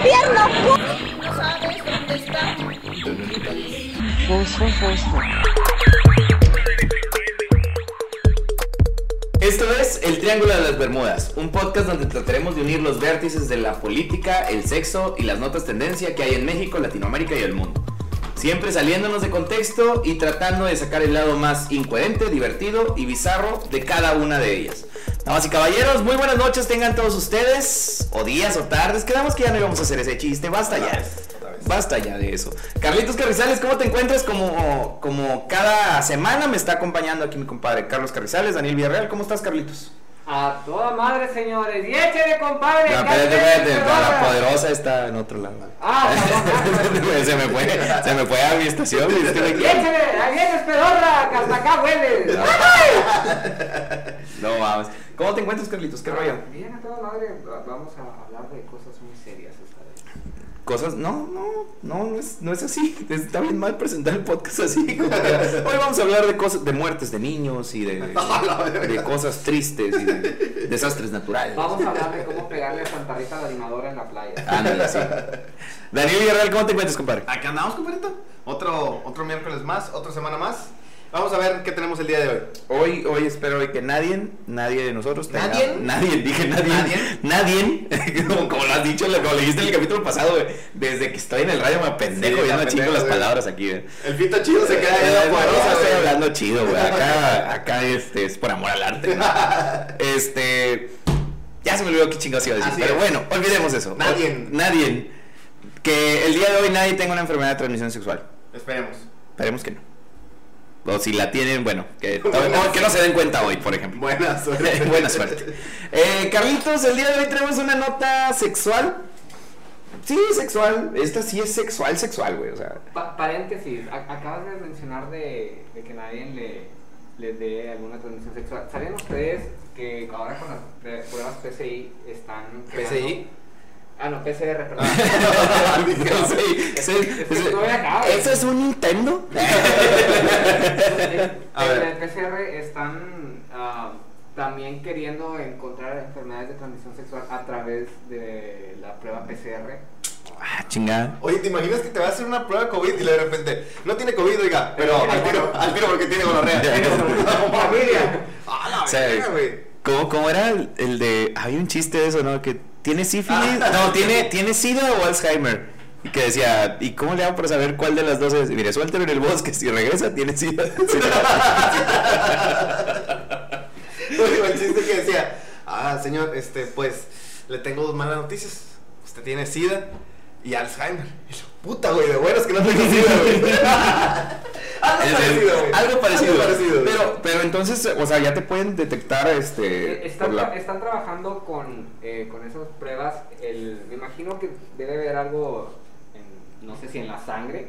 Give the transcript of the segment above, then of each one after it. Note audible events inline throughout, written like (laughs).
gobierno. No sabes dónde está. Esto es El Triángulo de las Bermudas, un podcast donde trataremos de unir los vértices de la política, el sexo y las notas tendencia que hay en México, Latinoamérica y el mundo. Siempre saliéndonos de contexto y tratando de sacar el lado más incoherente, divertido y bizarro de cada una de ellas. Damas y caballeros, muy buenas noches tengan todos ustedes, o días o tardes. Quedamos que ya no íbamos a hacer ese chiste, basta ya. Basta ya de eso. Carlitos Carrizales, ¿cómo te encuentras? Como, como cada semana me está acompañando aquí mi compadre Carlos Carrizales, Daniel Villarreal. ¿Cómo estás, Carlitos? A toda madre, señores. Y échale, compadre. No, espérate, espérate, la poderosa está en otro lado. Ah, (laughs) se me fue, se me fue a mi estación. y échale, ahí vienes, pedorra, que hasta acá huele. No vamos. ¿Cómo te encuentras, Carlitos? ¿Qué rollo? Bien, a toda madre. Vamos a hablar de cosas muy serias esta vez. Cosas, no, no, no, no es, no es así. (laughs) Está bien mal presentar el podcast así. como que, Hoy vamos a hablar de cosas, de muertes de niños y de, (laughs) de cosas tristes y de desastres naturales. Vamos a hablar de cómo pegarle a Santa Rita la animadora en la playa. Ándale, sí. Daniel Villarreal, ¿cómo te encuentras, compadre? Aquí andamos, compadrito. Otro, otro miércoles más, otra semana más. Vamos a ver qué tenemos el día de hoy. Hoy, hoy espero hoy que nadie, nadie de nosotros tenga- ¿Nadie? Nadie, dije nadie. ¿Nadie? Nadie. (laughs) como, como lo has dicho, como le dijiste en el capítulo pasado, güey. Desde que estoy en el radio me apendejo Sí, y no chingo las güey. palabras aquí, güey. El fito chido se queda Eh, en la no, poderosa, estoy hablando chido, güey. Acá, (laughs) acá este, es por amor al arte. ¿no? (laughs) Este. Ya se me olvidó qué chingados iba a decir. Así pero es. bueno, olvidemos eso. Nadie. Nadie. Que el día de hoy nadie tenga una enfermedad de transmisión sexual. Esperemos. Esperemos que no. O si la tienen, bueno, (laughs) que, no se den cuenta hoy, por ejemplo. Buena (laughs) suerte. Buena suerte. Eh, Carlitos, el día de hoy tenemos una nota sexual. Sí, sexual. Esta sí es sexual, sexual, güey. O sea, Pa- paréntesis, acabas de mencionar de, de que nadie le, le dé alguna transmisión sexual. ¿Sabían ustedes que ahora con las pre- pruebas PCI están... creando- ¿PCI? Ah, no, PCR, perdón. (laughs) (laughs) ¿Eso es un Nintendo? (laughs) A en ver. el PCR están ah, también queriendo encontrar enfermedades de transmisión sexual a través de la prueba PCR. Ah, chingada. Oye, ¿te imaginas que te va a hacer una prueba de COVID y de repente no tiene COVID, oiga, pero al tiro, al tiro porque tiene gonorrea? Familia. ¡Ah, la verga, güey! ¿Cómo, cómo era el, el de. Había un chiste de eso, ¿no? Que tiene sífilis. No, (laughs) tiene, tiene SIDA o Alzheimer. Y que decía, ¿y cómo le hago para saber cuál de las dos es? Mire, suéltelo en el bosque. Si regresa, tiene SIDA. (laughs) Oye, el chiste que decía, ah, señor, este, pues, le tengo dos malas noticias. Usted tiene SIDA y Alzheimer. Y yo, puta, güey, de buenas que no tengo SIDA, güey. (laughs) Algo parecido, güey. Algo parecido. Algo parecido, güey. Pero, pero entonces, o sea, ya te pueden detectar este. Están, la- tra- están trabajando con, eh, con esas pruebas. El, me imagino que debe haber algo, en- no sé si en la sangre,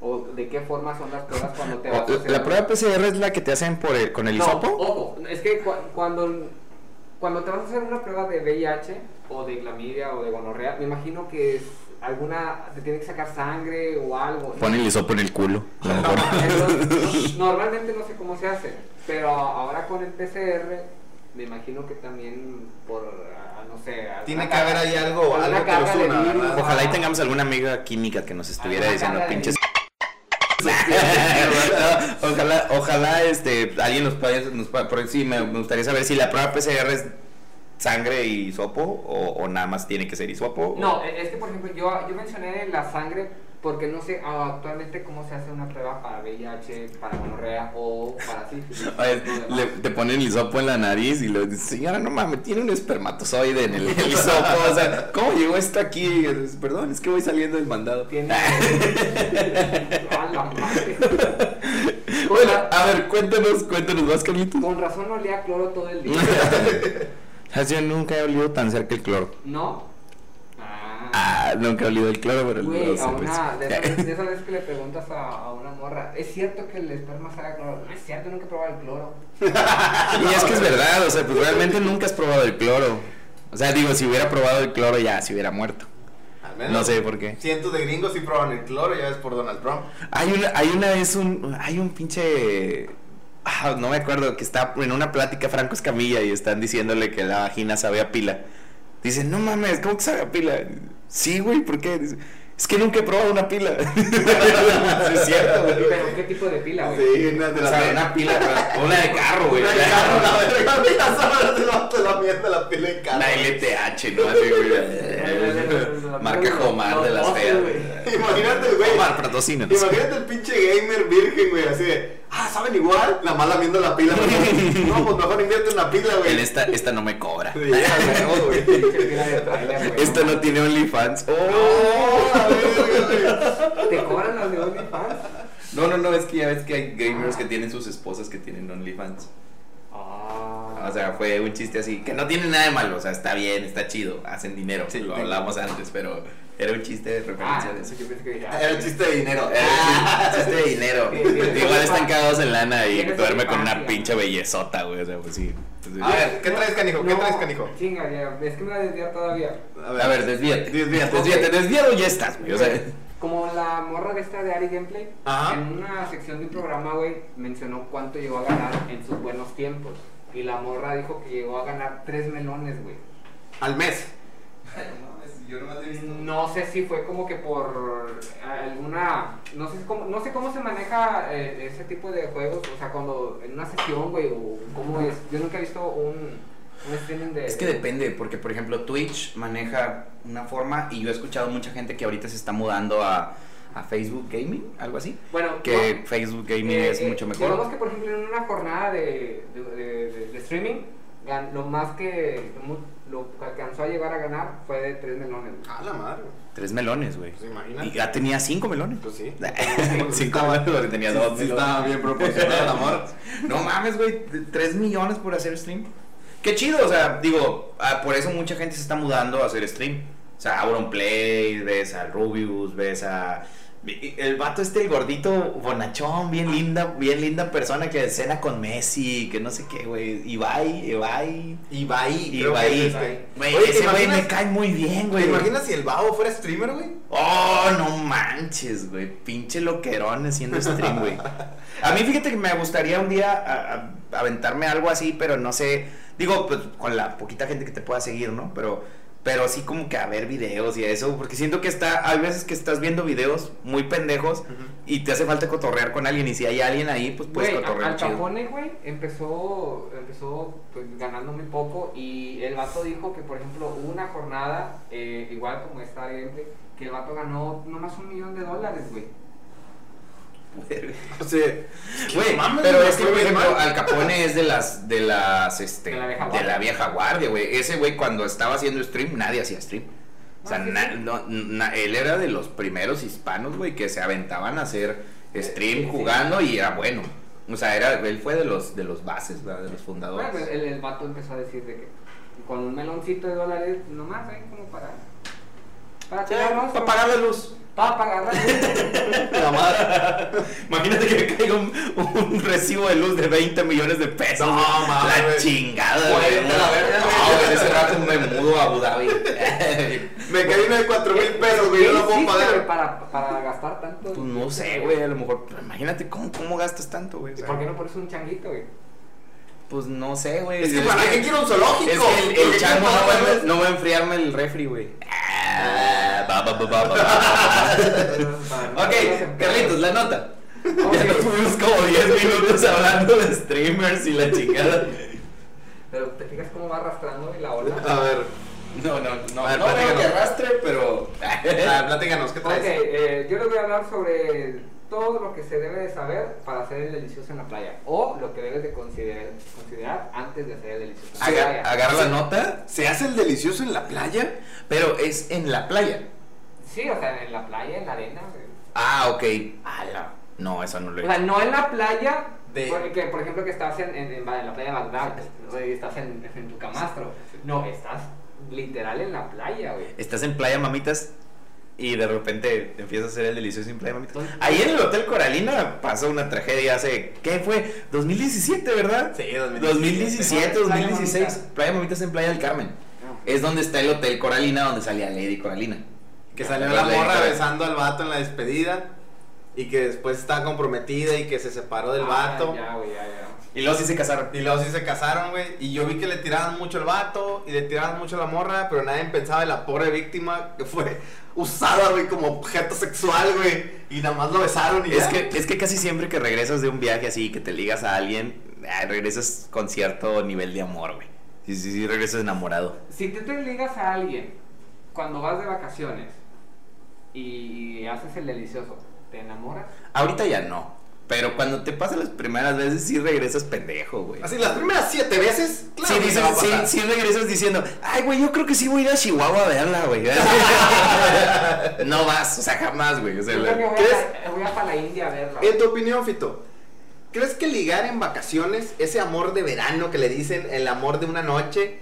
o de qué forma son las pruebas cuando te (laughs) vas a hacer la prueba PCR es la que te hacen por el- con el No, hisopo. Ojo, es que cu- cuando, cuando te vas a hacer una prueba de VIH o de clamidia o de gonorrea, me imagino que es alguna, te tiene que sacar sangre o algo. ¿no? Pon el hisopo en el culo. a lo mejor. Entonces, normalmente no sé cómo se hace, pero ahora con el PCR, me imagino que también por, ah, no sé... Tiene que haber ahí algo- alguna algo que los carga de una, virus, ¿verdad? Ojalá y tengamos alguna amiga química que nos estuviera diciendo pinches. (laughs) No, ojalá, ojalá este, alguien nos pueda, nos pueda- por sí, me, me gustaría saber si la prueba PCR es sangre y hisopo o, o nada más tiene que ser hisopo. o- No, e- es que por ejemplo yo, yo mencioné la sangre porque no sé ah, actualmente cómo se hace una prueba para VIH, para gonorrea o para sífilis. (laughs) Le- te ponen el hisopo en la nariz y le dices, señora, no mames, tiene un espermatozoide en el, el hisopo. O sea, ¿cómo llegó esto aquí? Perdón, es que voy saliendo del mandado. Tiene. (laughs) Bueno, a ver, cuéntanos, cuéntanos más, Carlitos. con razón olía a cloro todo el día. (laughs) Yo nunca he olido tan cerca el cloro. ¿No? Ah. Ah, nunca he olido el cloro, pero no sé, a una, de esas de (laughs) esas veces que le preguntas a, a una morra, ¿es cierto que el esperma sabe a cloro? No es cierto, nunca he probado el cloro. (laughs) Y es que es verdad, o sea, pues realmente nunca has probado el cloro. O sea, digo, si hubiera probado el cloro ya se hubiera muerto. Al menos No sé por qué. Cientos de gringos sí proban el cloro, ya ves por Donald Trump. Hay una, hay una vez un, hay un pinche, ah, no me acuerdo, que está en una plática Franco Escamilla y están diciéndole que la vagina sabe a pila. Dice, no mames, ¿cómo que sabe a pila? Sí, güey, ¿por qué? Dice, es que nunca he probado una pila. (laughs) es cierto, güey. Pero, ¿qué tipo de pila, güey? Sí, una de O las sea, una pila, una de carro, güey. Una de carro, la verga, mira, sabes, el vato la mierda la pila en carro. Una LTH, ¿no? Así, güey. (laughs) Marca Jomar de las feas, güey. Imagínate el güey. Jomar, patrocínanos. Imagínate el pinche gamer virgen, güey, así de, ah, ¿saben igual? La mala viendo la pila. (laughs) no, pues mejor invierte en la pila, En güey. esta, esta no me cobra. De. Esta no tiene OnlyFans. Oh. ¿Te cobran los de OnlyFans? No, no, no, es que ya ves que hay gamers que tienen sus esposas que tienen OnlyFans. Ah. O sea, fue un chiste así, que no tiene nada de malo, o sea, está bien, está chido, hacen dinero, Sí, lo hablamos antes, pero era un chiste de Ah, referencia de eso. entonces yo pensé que dije, ah, Era el chiste de dinero. Era un chiste de dinero. Igual están cagados en lana y duerme con una pinche bellezota, güey, o sea, pues sí. Entonces, A ver, ¿qué traes, canijo? ¿Qué no, traes, canijo? Chinga, ya, es que me voy a desviar todavía. A ver, desvíate. Desvíate. Desvíate, desviado ya estás, güey, o sea. Como la morra de esta de Ari Gameplay, Ajá. en una sección de un programa, güey, mencionó cuánto llegó a ganar en sus buenos tiempos. Y la morra dijo que llegó a ganar tres melones, güey. Al mes. No sé si fue como que por alguna. No sé cómo, no sé cómo se maneja eh, ese tipo de juegos. O sea, cuando en una sesión, güey, o cómo es. Yo nunca he visto un, un streaming de. Es que depende, porque por ejemplo Twitch maneja una forma y yo he escuchado mucha gente que ahorita se está mudando a, a Facebook Gaming, algo así. Bueno, Que no, Facebook Gaming eh, es eh, mucho Digamos mejor. que, por ejemplo, en una jornada de, de, de- de- de streaming, lo más que. Lo que alcanzó a llegar a ganar fue de tres melones. güey. A la madre, güey. Tres melones, güey. Pues imagínate. Y ya tenía cinco melones. Pues sí. (laughs) cinco melones porque tenía Sí, dos sí estaba bien proporcionado el amor. (laughs) No mames, güey, tres millones por hacer stream. Qué chido, o sea, digo, ah, por eso mucha gente se está mudando a hacer stream. O sea, Auronplay, ves a Rubius, ves a... El vato este, el gordito bonachón, bien linda, bien linda persona que cena con Messi, que no sé qué, güey. Ibai, Ibai, Ibai, Ibai. es. Güey, ¿te ese güey me cae muy bien, ¿Te güey. imaginas si el babo fuera streamer, güey? Oh, no manches, güey. Pinche loquerón haciendo stream, güey. A mí fíjate que me gustaría un día a- a- aventarme algo así, pero no sé. Digo, pues con la poquita gente que te pueda seguir, ¿no? Pero, pero así como que a ver videos y eso, porque siento que está, hay veces que estás viendo videos muy pendejos y te hace falta cotorrear con alguien y si hay alguien ahí, pues puedes a- cotorrear Al. Capone, güey, empezó, empezó pues, ganando muy poco y el vato dijo que, por ejemplo, hubo una jornada, eh, igual como esta que el vato ganó nomás un millón de dólares, güey. O sea, Güey, pero es que, por ejemplo. Al Capone es de las, de las, este, De la vieja de guardia. la vieja guardia, güey. Ese güey cuando estaba haciendo stream, nadie hacía stream. O sea, Ah, sí, na- sí. no- na- él era de los primeros hispanos, güey, que se aventaban a hacer stream sí, sí. jugando y era bueno. O sea, era, él fue de los, de los bases, ¿verdad? de los fundadores. Bueno, el, el vato empezó a decir de que con un meloncito de dólares, nomás, ahí como para... Para tirarnos, para pagar la luz. La madre. Imagínate que me caiga un, un recibo de luz de 20 millones de pesos. No, mames, La chingada, Güey, la verga, No, ese rato me mudo a Abu Dhabi. Me caí uno de 4 mil pesos, güey, yo no puedo pagar. para, para gastar tanto? Pues no sé, güey, a lo mejor. imagínate cómo, cómo gastas tanto, güey. o ¿Y sea, por qué no pones un changuito, güey? Pues no sé, güey. Es que para qué quiero un zoológico. Es que el, ¿Por el chango no va, a- no va a enfriarme el refri, güey. Ah, (laughs) ok, Carlitos, la nota. Ya nos fuimos como 10 minutos hablando de streamers y la (laughs) chingada. Pero te fijas cómo va arrastrando la ola. A ver, No, no, no. A ver, no veo que arrastre, pero. platícanos, ¿qué Ok, traes? eh, yo les voy a hablar sobre todo lo que se debe de saber para hacer el delicioso en la playa. O lo que debes de considerar, considerar antes de hacer el delicioso en la playa. agarra la nota, ¿Se hace el delicioso en la playa? pero es en la playa. Sí, o sea, en la playa, en la arena. Ah, ok. Ala. No, eso no lo he O sea, no en la playa, De- porque, por ejemplo, que estás en, en, en la playa de Bagdad, o estás en, en tu camastro. No, estás literal en la playa, güey. Estás en Playa Mamitas y de repente te empiezas a hacer el delicioso en Playa Mamitas. Entonces- Ahí en el Hotel Coralina pasó una tragedia hace, ¿qué fue? 2017, ¿verdad? Sí, 2017, Playa 2016. Mamitas. Playa Mamitas en Playa del Carmen. Es donde está el Hotel Coralina, donde salía Lady Coralina. Que salió la morra besando al vato en la despedida y que después estaba comprometida y que se separó del Ah, vato. Ya, güey, ya, ya. Y luego sí se casaron. Y luego sí se casaron, güey. Y yo vi que le tiraban mucho el vato y le tiraban mucho la morra, pero nadie pensaba en la pobre víctima que fue (laughs) usada, güey, como objeto sexual, güey. Y nada más lo besaron y Es ya. que, es que casi siempre que regresas de un viaje así, que te ligas a alguien, regresas con cierto nivel de amor, güey. Sí, sí, sí, regresas enamorado. Si tú te ligas a alguien cuando vas de vacaciones y haces el delicioso, ¿te enamoras? Ahorita ya no. Pero cuando te pasa las primeras veces, sí regresas pendejo, güey. Así, las primeras siete veces, claro. Sí, dices, sí, regresas diciendo, ay, güey, yo creo que sí voy a ir a Chihuahua a verla, güey. (laughs) no vas, o sea, jamás, güey. O sea, Yo la- creo que voy ¿crees? a, voy a para la India a verla. En tu opinión, Fito, ¿crees que ligar en vacaciones, ese amor de verano que le dicen, el amor de una noche,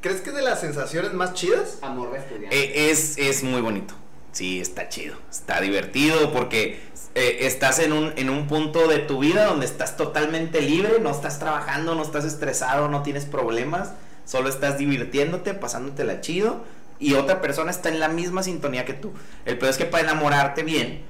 ¿crees que es de las sensaciones más chidas? Amor de estudiante. Eh, es, es muy bonito. Sí, está chido. Está divertido porque eh, estás en un, en un punto de tu vida donde estás totalmente libre, no estás trabajando, no estás estresado, no tienes problemas, solo estás divirtiéndote, pasándotela chido y otra persona está en la misma sintonía que tú. El peor es que para enamorarte bien,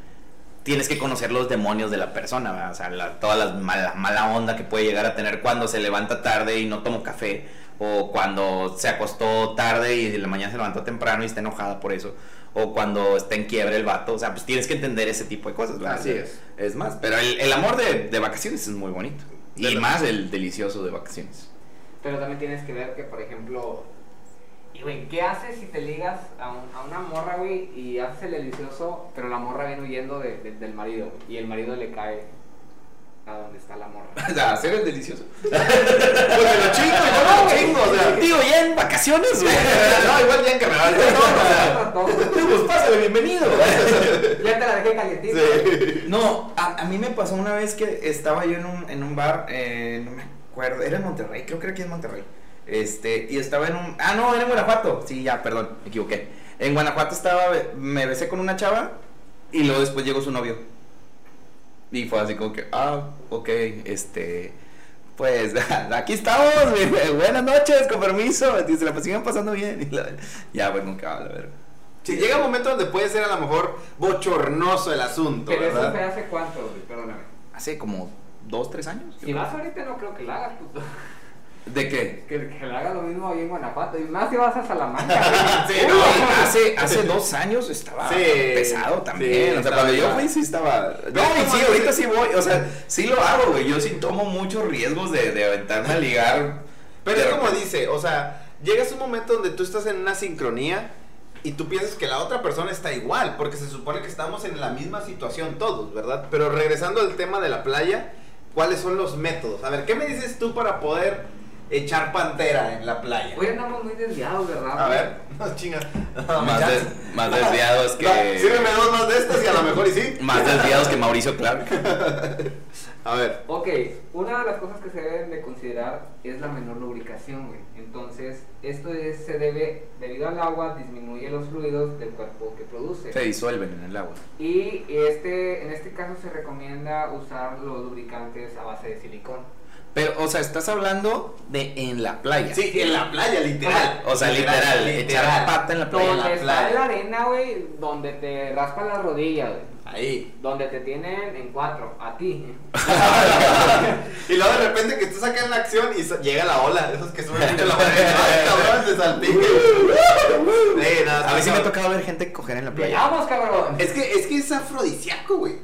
tienes que conocer los demonios de la persona, ¿verdad? o sea, toda la mala, mala onda que puede llegar a tener cuando se levanta tarde y no tomó café, o cuando se acostó tarde y en la mañana se levantó temprano y está enojada por eso, o cuando está en quiebre el vato, o sea, pues tienes que entender ese tipo de cosas, ¿verdad? Así es. Es más, pero el, el amor de, de vacaciones es muy bonito. Y más el delicioso de vacaciones. Pero también tienes que ver que, por ejemplo, y güey, ¿qué haces si te ligas a, un- a una morra, güey, y haces el delicioso, pero la morra viene huyendo de- de- del marido, y el marido le cae a donde está la morra? O sea, hacer el delicioso. (laughs) Pues me lo chingo, yo no lo chingo, o sea. Digo, ya en vacaciones, güey. (laughs) no, igual ya que me vale. No, o sea. (laughs) Pues pásale, bienvenido. ya te la dejé calientita. Sí. No, a, a mí me pasó una vez que estaba yo en un, en un bar, eh, no me acuerdo, era en Monterrey, creo que era aquí en Monterrey. Este, y estaba en un. Ah, no, era en Guanajuato. Sí, ya, perdón, me equivoqué. En Guanajuato estaba, me besé con una chava y luego después llegó su novio. Y fue así como que, ah, ok, este. Pues (laughs) aquí estamos, (laughs) buenas noches, con permiso. Y se la siguen pasando bien. Y la- ya, pues nunca, la verga. Sí, llega un momento donde puede ser a lo mejor bochornoso el asunto, Pero eso fue hace cuánto, güey, perdóname. Hace como dos, tres años. Si vas ahorita no creo que la hagas, puto. ¿De qué? Que, que le haga lo mismo ahí en Guanajuato. Y más si vas a Salamanca. (laughs) Sí, no, hace, hace dos años estaba Sí, pesado también. sí, o sea, cuando yo fui sí estaba. Pero No, y sí, ahorita sí voy. O sea, sí lo hago, güey. Yo sí tomo muchos riesgos de, de aventarme a ligar. Pero De es como repente. dice, o sea, llegas un momento donde tú estás en una sincronía y tú piensas que la otra persona está igual, porque se supone que estamos en la misma situación todos, ¿verdad? Pero regresando al tema de la playa, ¿cuáles son los métodos? A ver, ¿qué me dices tú para poder echar pantera en la playa? Hoy andamos muy desviados, ¿verdad? A ver, (laughs) no chinga. No, Más, des- más desviados (laughs) que. No, sírveme dos más de estas y a lo mejor y sí. Más desviados que Mauricio Clark. (laughs) A ver. Ok, una de las cosas que se deben de considerar es la menor lubricación, güey. Entonces, esto es- se debe, debido al agua, disminuye los fluidos del cuerpo que produce. Se disuelven en el agua. Y este, en este caso se recomienda usar los lubricantes a base de silicón. Pero, o sea, estás hablando de en la playa. Sí, en la playa, literal. O sea, literal, echar pata en la playa. Donde la está playa. la arena, güey, donde te raspan las rodillas, güey. Ahí. Donde te tienen en cuatro, a ti. (laughs) y luego de repente que estás acá en la acción y llega la ola, esos que suben mucho la ola. (laughs) Ay, cabrón, te (laughs) A mí sí me ha tocado ver gente coger en la playa. ¡Vamos, cabrón! Es que, es que es afrodisíaco, güey.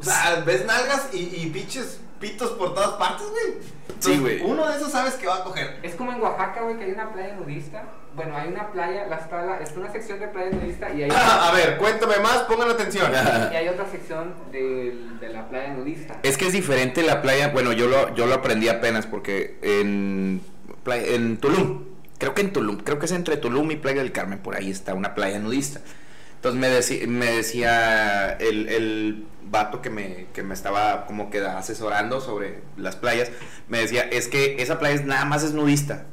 O sea, ves nalgas y, y pinches pitos por todas partes, güey. Sí, güey. Uno de esos sabes que va a coger. Es como en Oaxaca, güey, que hay una playa nudista. Bueno, hay una playa, la está, la- está una sección de playa nudista y hay, (laughs) a ver, cuéntame más, pongan atención. (laughs) y hay (laughs) otra sección del- de, la playa nudista. Es que es diferente la playa. Bueno, yo lo, yo lo aprendí apenas porque en, en Tulum, creo que en Tulum, creo que es entre Tulum y Playa del Carmen, por ahí está una playa nudista. Entonces me, me decía el, el vato que me, que me estaba como que asesorando sobre las playas, me decía, es que esa playa es, nada más es nudista.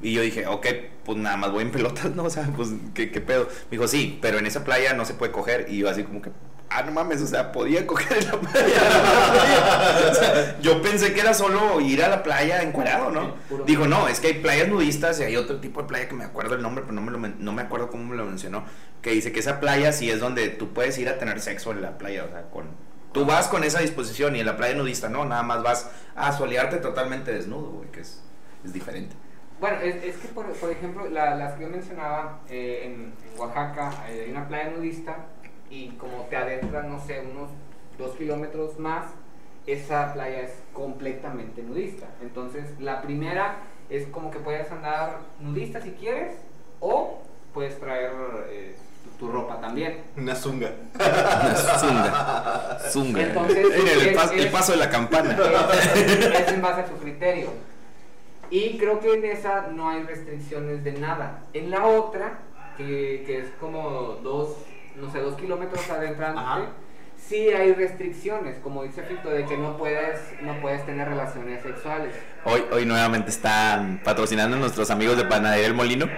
Y yo dije, ok, pues nada más voy en pelotas, (laughs) ¿no? O sea, pues, ¿qué, qué pedo? Me dijo, sí, pero en esa playa no se puede coger. Y yo así como que, ah, no mames, o sea, podía coger en la playa. O sea, yo pensé que era solo ir a la playa encuadrado, ¿no? Dijo, no, es que hay playas nudistas y hay otro tipo de playa que me acuerdo el nombre, pero no me, lo no me acuerdo cómo me lo mencionó. Que dice que esa playa sí es donde tú puedes ir a tener sexo en la playa, o sea, con Tú vas con esa disposición y en la playa nudista no, nada más vas a solearte totalmente desnudo, güey, que es, es diferente. Bueno, es, es que, por, por ejemplo, la- las que yo mencionaba eh, en, en Oaxaca, eh, hay una playa nudista y como te adentras, no sé, unos dos kilómetros más, esa playa es completamente nudista. Entonces, la primera es como que puedes andar nudista si quieres o puedes traer eh, tu, tu ropa también. Una zunga. Zunga. Zunga. Entonces, En (laughs) el, es- el paso de la campana. es, es en base a tu criterio. Y creo que en esa no hay restricciones de nada. En la otra, que, que es como dos, no sé, dos kilómetros adentrándote, Ajá. sí hay restricciones, como dice Fito, de que no puedes, no puedes tener relaciones sexuales. Hoy, hoy nuevamente están patrocinando a nuestros amigos de Panadería El Molino.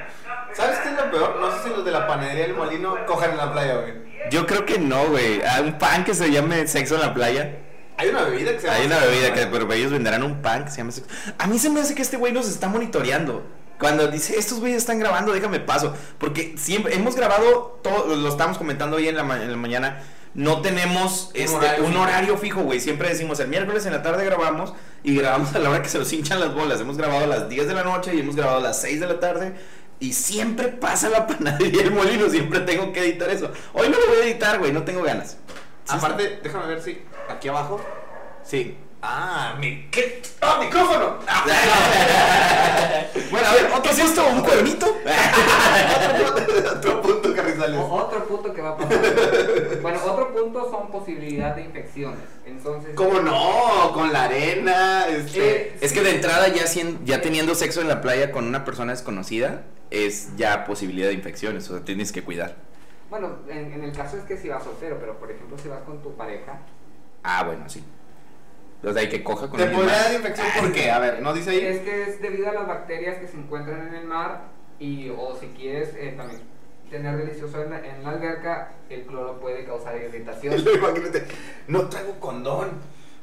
¿Sabes qué es lo peor? No sé si los de la panadería del molino cojan en la playa, güey. Yo creo que no, güey. Hay un pan que se llame sexo en la playa. Hay una bebida que se llama. Hay una sexo, bebida que, pero ellos venderán un pan que se llama sexo. A mí se me hace que este güey nos está monitoreando. Cuando dice, estos güeyes están grabando, déjame paso. Porque siempre hemos grabado, todo, lo estamos comentando hoy en la, ma- en la mañana. No tenemos este, horario un horario fijo, güey. Siempre decimos, el miércoles en la tarde grabamos y grabamos a la hora que se nos hinchan las bolas. Hemos grabado a las 10 de la noche y hemos grabado a las 6 de la tarde. Y siempre pasa la (laughs) panadería el molino, siempre tengo que editar eso. Hoy no lo voy a editar, güey, no tengo ganas. Sí, Aparte, déjame ver si aquí abajo. Sí. Ah, mi. ¿Qué? ¡Ah, micrófono! (laughs) Bueno, a ver, ¿otro es esto? ¿Un cuernito? (laughs) otro, punto, punto, Carrizales. O- otro punto que va a pasar. bueno, otro punto son posibilidad de infecciones. Entonces, ¿Cómo no? Con la arena. Este. Eh, Es que de entrada ya, ya teniendo sexo en la playa con una persona desconocida es ya posibilidad de infecciones, o sea, tienes que cuidar. Bueno, en, en el caso es que si vas soltero, pero por ejemplo si vas con tu pareja, Ah, bueno, sí. O sea, hay que coja con ¿Te podría dar infección por qué? A ver, ¿no dice ahí? es que es debido a las bacterias que se encuentran en el mar y o si quieres eh, también tener delicioso en la, en la alberca, el cloro puede causar irritación. (laughs) Imagínate, no traigo condón.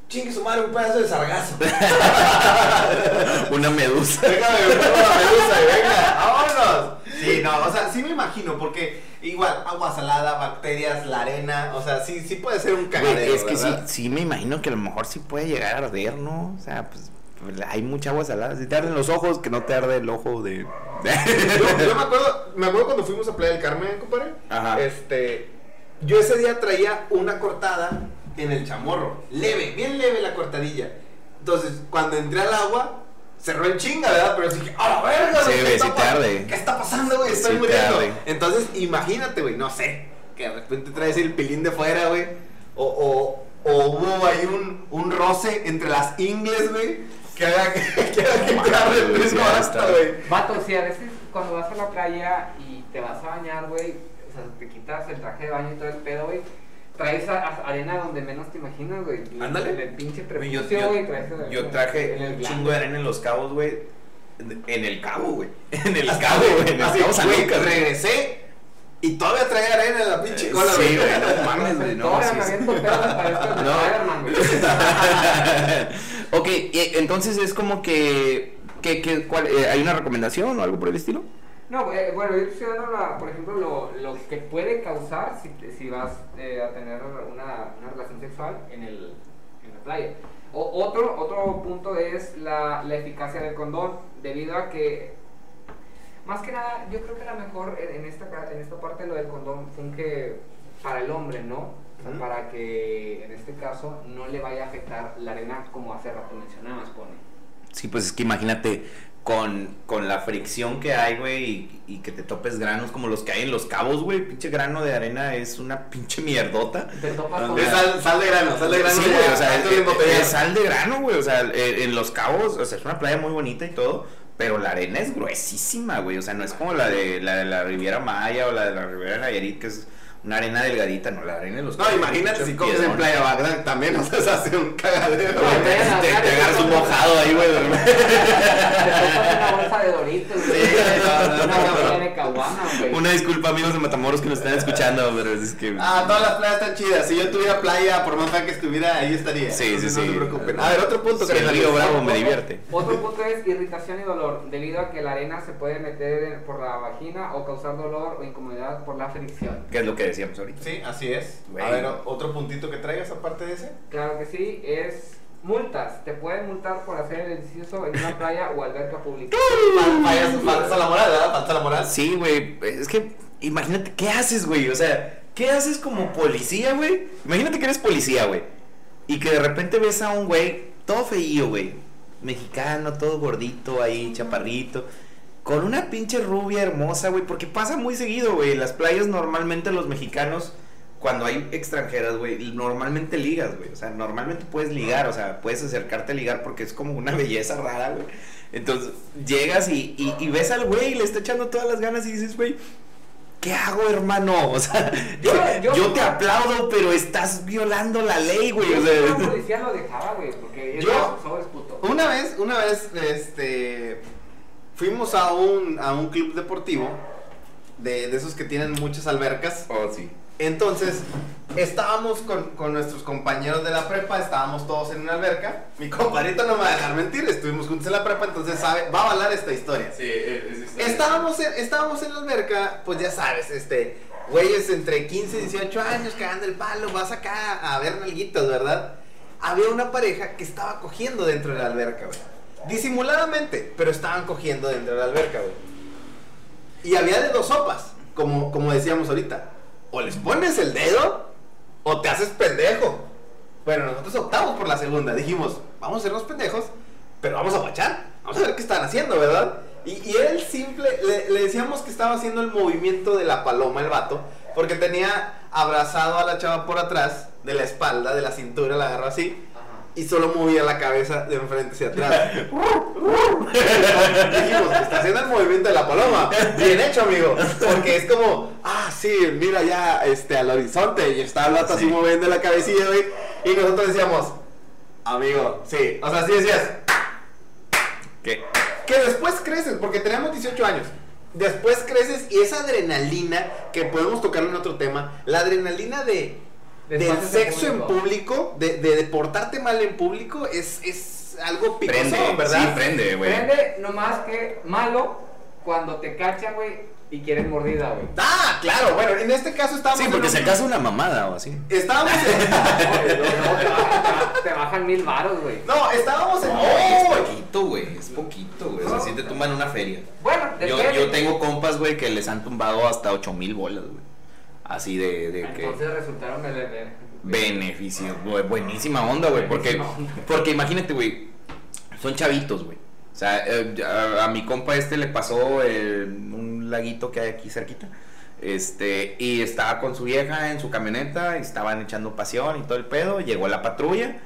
Chingue su madre, un pedazo de sargazo. (laughs) Una medusa. Déjame ver una medusa y venga, vámonos. Sí, no, o sea, sí me imagino, porque igual, agua salada, bacterias, la arena, o sea, sí, sí puede ser un cagadero, es que sí, sí me imagino que a lo mejor sí puede llegar a arder, ¿no? O sea, pues hay mucha agua salada. Si te arden los ojos, que no te arde el ojo de... Yo, yo me (laughs) acuerdo, me acuerdo cuando fuimos a Playa del Carmen, compadre. Ajá. Este, yo ese día traía una cortada en el chamorro, leve, bien leve la cortadilla. Entonces, cuando entré al agua, cerró en chinga, ¿verdad? Pero dije, ¡a la verga! Sí, güey, ¿qué está sí te pa- arde. ¿Qué está pasando, güey? Estoy Sí muriendo. arde. Entonces, imagínate, güey, no sé, que de repente traes el pilín de fuera, güey. O, o, o hubo ahí un, un roce entre las ingles, güey. Que haga que, (laughs) que, haga que No te arde mames, el sí, hasta, güey. Vato, si a veces cuando vas a la playa y te vas a bañar, güey, o sea, te quitas el traje de baño y todo el pedo, güey, traes a- a- arena donde menos te imaginas, güey. Ándale. En el pinche Güey, yo, prepucio, yo- güey, traes yo en traje el un chingo de arena en los cabos, güey. En el cabo, güey. (laughs) En el Hasta, cabo, güey. En el cabo güey, güey. regresé y todavía traía arena en la pinche cola, Sí, güey. güey, no (laughs) mames, güey. No, sí, (laughs) No. Güey. ok, y entonces es como que, que, que ¿cuál, eh, ¿hay una recomendación o algo por el estilo? No, eh, bueno, yo estoy dando, la, por ejemplo, lo, lo que puede causar si, si vas eh, a tener una, una relación sexual en, el, en la playa. O, otro, otro punto es la, la eficacia del condón, debido a que, más que nada, yo creo que la mejor en, en esta, en esta parte lo del condón funge para el hombre, ¿no? O sea, Ujú. para que en este caso no le vaya a afectar la arena como hace rato mencionabas, pone. Sí, pues es que imagínate con, con la fricción que hay, güey, y, y que te topes granos como los que hay en los cabos, güey. Pinche grano de arena es una pinche mierdota. Te topas Ah, con... Sal, sal de grano, sal de grano. Sí, güey, o sea, es, embotellar. es sal de grano, güey. O sea, eh, en los cabos, o sea, es una playa muy bonita y todo, pero la arena es gruesísima, güey. O sea, no es como la de la, de la Riviera Maya o la de la Riviera Nayarit, que es una arena delgadita, no, la arena de los No, cabos. imagínate si comes en. Playa Bagdad también, o sea, se hace un cagadero. Te- Te, te agarras un mojado ahí, güey. Una bolsa de doritos, güey. Sí, no, no, una disculpa, amigos de Matamoros que nos están escuchando, pero es que. Ah, todas las playas están chidas. Si yo tuviera playa, por más fea que estuviera, ahí estaría. Sí, Entonces, sí, no sí. se preocupen. A ver, otro punto Sí, que el río Bravo me divierte. Otro punto es irritación y dolor, debido a que la arena se puede meter por la vagina o causar dolor o incomodidad por la fricción. ¿Qué es lo que decíamos ahorita. Sí, así es. A ver, otro puntito que traigas aparte de ese. Claro que sí, es multas. Te pueden multar por hacer el inciso en una playa o alberca pública. Falta la moral, ¿verdad? Falta la moral. Sí, güey. Es que, imagínate, ¿qué haces, güey? O sea, ¿qué haces como policía, güey? Imagínate que eres policía, güey. Y que de repente ves a un güey, todo feío, güey. Mexicano, todo gordito ahí, chaparrito. Con una pinche rubia hermosa, güey. Porque pasa muy seguido, güey. Las playas normalmente los mexicanos, cuando hay extranjeras, güey, normalmente ligas, güey. O sea, normalmente puedes ligar, o sea, puedes acercarte a ligar porque es como una (laughs) belleza rara, güey. Entonces, llegas y, y, y ves al güey y le está echando todas las ganas y dices, güey, ¿qué hago, hermano? (laughs) O sea, yo, Yo- yo- te aplaudo, pero estás violando la ley, güey. O sea, policía lo dejaba, güey, porque Yo- puto. Una vez, una vez, este, fuimos a un, a un club deportivo de, de esos que tienen muchas albercas. oh, sí. Entonces, estábamos con, con nuestros compañeros de la prepa, estábamos todos en una alberca. Mi compadrito no me va a dejar mentir, estuvimos juntos en la prepa, entonces sabe, va a avalar esta historia. Sí, es, Estábamos en, estábamos en la alberca, pues ya sabes, este, güeyes entre 15 y 18 años cagando el palo, vas acá a ver nalguitas, ¿verdad? Había una pareja que estaba cogiendo dentro de la alberca, güey. Disimuladamente, pero estaban cogiendo dentro de la alberca, güey. Y había de dos sopas, como, como decíamos ahorita. O les pones el dedo o te haces pendejo. Bueno, nosotros optamos por la segunda. Dijimos, vamos a ser los pendejos, pero vamos a guachar. Vamos a ver qué están haciendo, ¿verdad? Y, y él simple, le, le decíamos que estaba haciendo el movimiento de la paloma, el vato, porque tenía abrazado a la chava por atrás, de la espalda, de la cintura, la agarró así, y solo movía la cabeza de enfrente hacia atrás. (laughs) Dijimos, está haciendo el movimiento de la paloma. Bien hecho, amigo. Porque es como, ah, sí, mira ya este, al horizonte. Y está el vato así Sí. moviendo la cabecilla, güey. Y nosotros decíamos, amigo, sí. O sea, sí decías, ¿Qué? que después creces, porque teníamos 18 años. Después creces y esa adrenalina, que podemos tocarlo en otro tema, la adrenalina de, del sexo en público, de, de, de portarte mal en público, es, es algo picosón, Prende, ¿verdad? sí, prende, güey. Prende nomás que malo cuando te cachan, güey, y quieren mordida, güey. Ah, claro, bueno, en este caso estábamos Sí, porque se acaso una mamada o así. Estábamos en... (laughs) No, te, bajan, te bajan mil varos, güey. No, estábamos en... No, es ¡Oh! poquito, güey. Es poquito, güey. O sea, si te tumban una feria. Bueno, Yo, yo tengo compas, güey, que les han tumbado hasta 8 mil bolas, güey. Así de, de que. Entonces resultaron Beneficios. Buenísima onda, güey. Porque, onda. porque imagínate, güey. Son chavitos, güey. O sea, eh, a, a mi compa este le pasó eh, un laguito que hay aquí cerquita. Este, y estaba con su vieja en su camioneta, y estaban echando pasión y todo el pedo. Llegó la patrulla.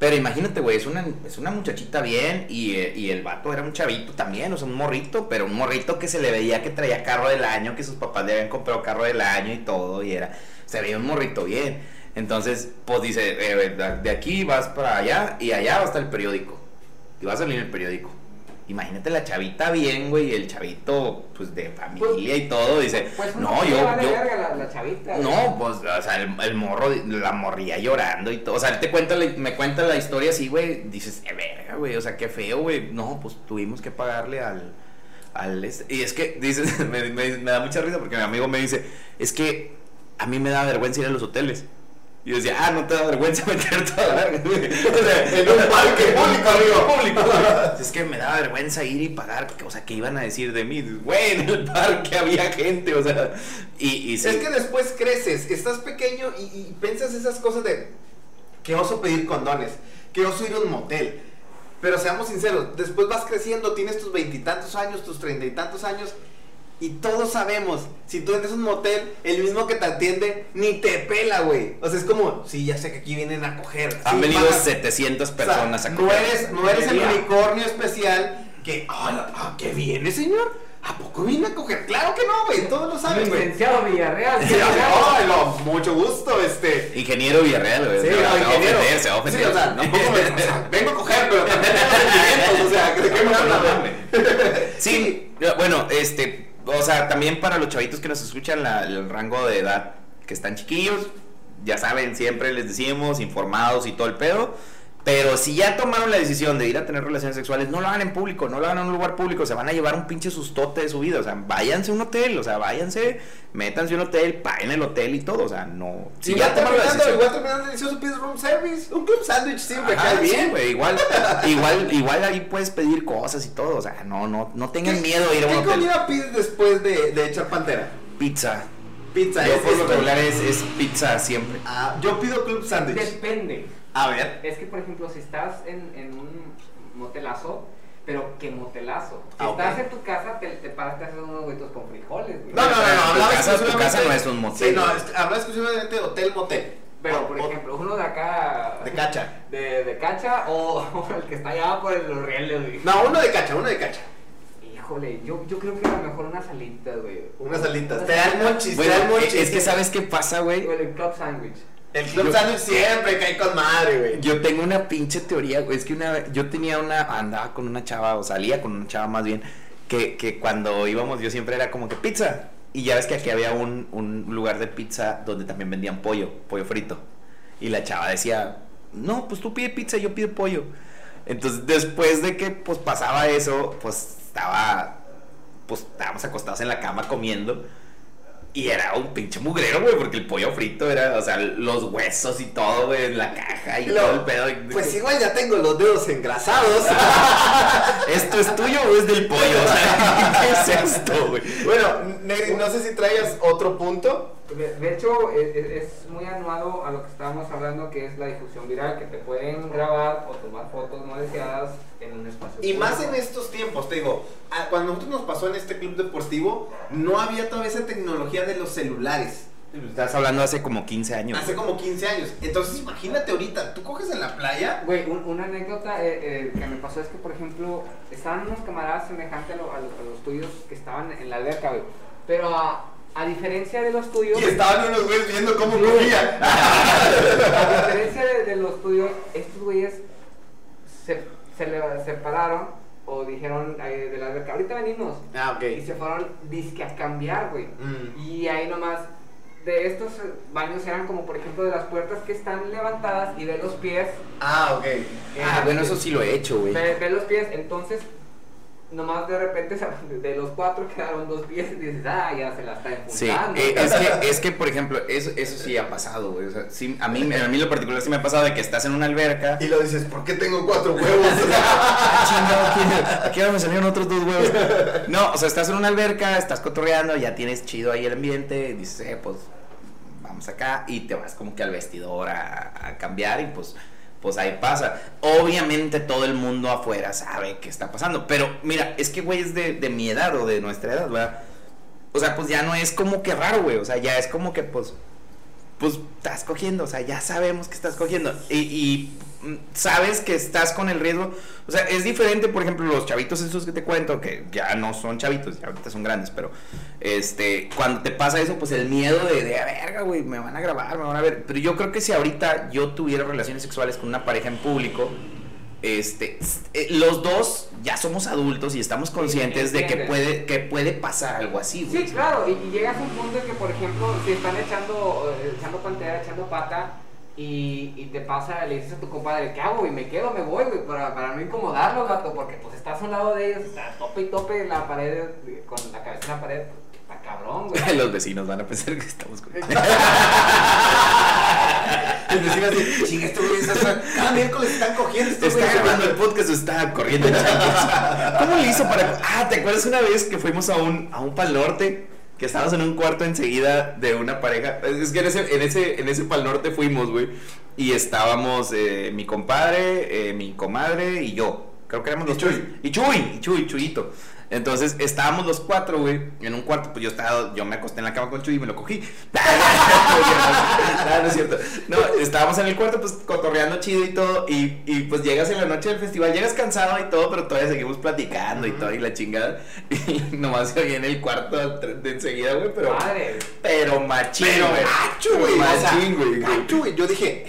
Pero imagínate, güey, es una, es una muchachita bien y, eh, y el vato era un chavito también, o sea, un morrito, pero un morrito que se le veía que traía carro del año, que sus papás le habían comprado carro del año y todo, y era, se veía un morrito bien. Entonces, pues dice, eh, de de aquí vas para allá y allá va a estar el periódico. Y va a salir el periódico. Imagínate la chavita bien, güey, y el chavito, pues de familia y todo, dice, Pues no, yo, vale yo, la, la chavita. no, pues, o sea, el, el morro, la morría llorando y todo. O sea, él te cuenta, me cuenta la historia así, güey. Dices, eh, verga, güey, o sea, qué feo, güey. No, pues tuvimos que pagarle al. al este- Y es que, dices, (laughs) me, me- me da mucha risa porque mi amigo me dice, es que a mí me da vergüenza ir a los hoteles. Y yo decía, ah, no te da vergüenza (laughs) meter toda la verga, güey. (laughs) O sea, (laughs) En un parque público, amigo. público. Es que me da vergüenza ir y pagar, porque, o sea, ¿qué iban a decir de mí? Güey, en el parque había gente, o sea, y, y sí. Es que después creces, estás pequeño y, y piensas esas cosas de que oso pedir condones, que oso ir a un motel. Pero seamos sinceros, después vas creciendo, tienes tus veintitantos años, tus treinta y tantos años, y todos sabemos, si tú entras a un motel, el mismo que te atiende ni te pela, güey. O sea, es como, sí, ya sé que aquí vienen a coger. Han sí, venido pagas". 700 O sea, personas a no comer. eres, no eres el unicornio especial que, ah, ¿qué viene, señor? ¿A poco viene a coger? Claro que no, güey, todos lo saben, güey. Licenciado Villarreal. Sí, no, mucho gusto, este. Ingeniero Villarreal, güey. Sí, no, va a ofender, se va a ofender. Sí, o sea, tampoco me- o sea, vengo a coger, pero también tengo sentimientos, o sea, ¿de qué me hablan? Sí, bueno, este, o sea, también para los chavitos que nos escuchan, la- el rango de edad que están chiquillos, ya saben, siempre les decimos, informados y todo el pedo. Pero si ya tomaron la decisión de ir a tener relaciones sexuales, no lo hagan en público, no lo hagan en un lugar público, se van a llevar un pinche sustote de su vida. O sea, váyanse a un hotel, o sea, váyanse, métanse a un hotel, paguen el hotel y todo. O sea, no. Si igual ya tomaron la decisión. igual terminando delicioso pides room service. Un club sándwich siempre Ajá, cae bien. güey, igual, igual, igual ahí puedes pedir cosas y todo. O sea, no, no, no tengan miedo de ir a un ¿Qué hotel. comida pides después de, de echar pantera? Pizza. Pizza. Yo es- por lo es- regular es, es pizza siempre. Ah, yo pido club sándwich. Depende. A ver. Es que, por ejemplo, si estás en, en un motelazo, pero ¿qué motelazo? Si Ah, estás en tu casa, te, te paras, te haces unos huevitos con frijoles, güey. No, no, no, no. Tu hablaba casa- tu exclusivamente- casa no es un motel. Sí, no, hablaba exclusivamente de hotel motel. Pero, O- por o- ejemplo, uno de acá... De cacha. (laughs) De, de cacha o, o (laughs) el que está allá por los rieles, güey. No, uno de cacha, uno de cacha. Híjole, yo, yo creo que a lo mejor unas alitas, güey. Unas alitas. Unas Te dan monchis, te dan monchis. es que sabes qué pasa, güey. O el club sandwich. El club sándwich siempre cae con madre, güey. Yo tengo una pinche teoría, güey. Es que una vez, yo tenía una, andaba con una chava, o salía con una chava más bien, que, que cuando íbamos yo siempre era como que pizza. Y ya ves que aquí había un, un lugar de pizza donde también vendían pollo, pollo frito. Y la chava decía, no, pues tú pide pizza, yo pido pollo. Entonces después de que pues pasaba eso, pues estaba, pues estábamos acostados en la cama comiendo. Y era un pinche mugrero, güey, porque el pollo frito era, o sea, los huesos y todo, güey, en la caja y, todo el pedo. Pues igual ya tengo los dedos engrasados. (laughs) ¿Esto es tuyo o es del pollo? O sea, (laughs) ¿qué es esto, güey? bueno, Negri, no sé si traigas otro punto. De, de hecho, es, es- es muy anuado a lo que estábamos hablando, que es la difusión viral, que te pueden grabar o tomar fotos no deseadas en un espacio Y más en estos tiempos, te digo, a- cuando nosotros nos pasó en este club deportivo, no había todavía esa tecnología de los celulares. Estás hablando hace como 15 años. Hace como 15 años. Entonces imagínate ahorita, tú coges en la playa. Güey, un- una anécdota eh, eh, que me pasó es que, por ejemplo, estaban unos camaradas semejantes a, lo- a lo- a los tuyos que estaban en la alberca, güey. Pero a, a diferencia de los tuyos... Y estaban unos güeyes viendo cómo Sí. cogía. (laughs) A diferencia de, de los tuyos, estos güeyes se, se le separaron o dijeron eh, de la alberca, ahorita venimos. Ah, ok. Y se fueron disque a cambiar, güey. Mm. Y ahí nomás, de estos baños eran como por ejemplo de las puertas que están levantadas y ve los pies. Ah, ok. eh, Ah, bueno, eso sí lo he hecho, güey. Ve, ve los pies, entonces nomás de repente (laughs) de los cuatro quedaron dos pies y dices, ah, ya se la está Sí, enfundando. eh, es, que, es que, por ejemplo, eso, eso sí ha pasado, güey. O sea, sí, a, mí, a mí lo particular sí me ha pasado de que estás en una alberca. Y lo dices, ¿por qué tengo cuatro huevos? (laughs) Ah, chingado, aquí, ahora me salieron otros dos huevos. No, o sea, estás en una alberca, estás cotorreando, ya tienes chido ahí el ambiente, dices, eh, pues vamos acá y te vas como que al vestidor a, a cambiar y pues, pues ahí pasa. Obviamente todo el mundo afuera sabe qué está pasando, pero mira, es que güey es de, de mi edad o de nuestra edad, ¿verdad? O sea, pues ya no es como que raro, güey, o sea, ya es como que pues pues estás cogiendo, o sea, ya sabemos que estás cogiendo y, sabes que estás con el riesgo, o sea, es diferente, por ejemplo, los chavitos esos que te cuento, que ya no son chavitos, ya ahorita son grandes, pero este, cuando te pasa eso, pues el miedo de, de "A verga, güey, me van a grabar, me van a ver, pero yo creo que si ahorita yo tuviera relaciones sexuales con una pareja en público, este, eh, los dos ya somos adultos y estamos conscientes de que puede, que puede pasar algo así, güey. Sí, claro, y, y llegas a un punto en que, por ejemplo, si están echando, eh, echando pantera, echando pata, y, y te pasa, le dices a tu compadre, ¿qué hago? Y me quedo, me voy, güey, para, para no incomodarlo, gato, porque pues estás a un lado de ellos, está tope y tope en la pared, con la cabeza en la pared, pues, está cabrón, güey. (laughs) Los vecinos van a pensar que estamos con... El vecino así, chinga, estos güeyes están- cada miércoles están cogiendo estos Está grabando el podcast o está corriendo en? (laughs) ¿Cómo le hizo para.? Ah, ¿te acuerdas una vez que fuimos a un, a un Pal Norte? Que estábamos en un cuarto enseguida de una pareja. Es que en ese, en ese, en ese Pal Norte fuimos, güey. Y estábamos eh, mi compadre, eh, mi comadre y yo. Creo que éramos Y los tres. Chuy. Y Chuy, y Chuy, Chuyito. Entonces estábamos los cuatro, güey, en un cuarto. Pues yo estaba, yo me acosté en la cama con Chuy y me lo cogí. (laughs) no, no es cierto. No, estábamos en el cuarto, pues cotorreando chido y todo. Y, y pues llegas en la noche del festival, llegas cansado y todo, pero todavía seguimos platicando y todo y la chingada. (laughs) Y nomás se oía en el cuarto de enseguida, güey, pero. Madre, Pero machín, Pero güey. gacho, güey. Machín, güey. Yo dije,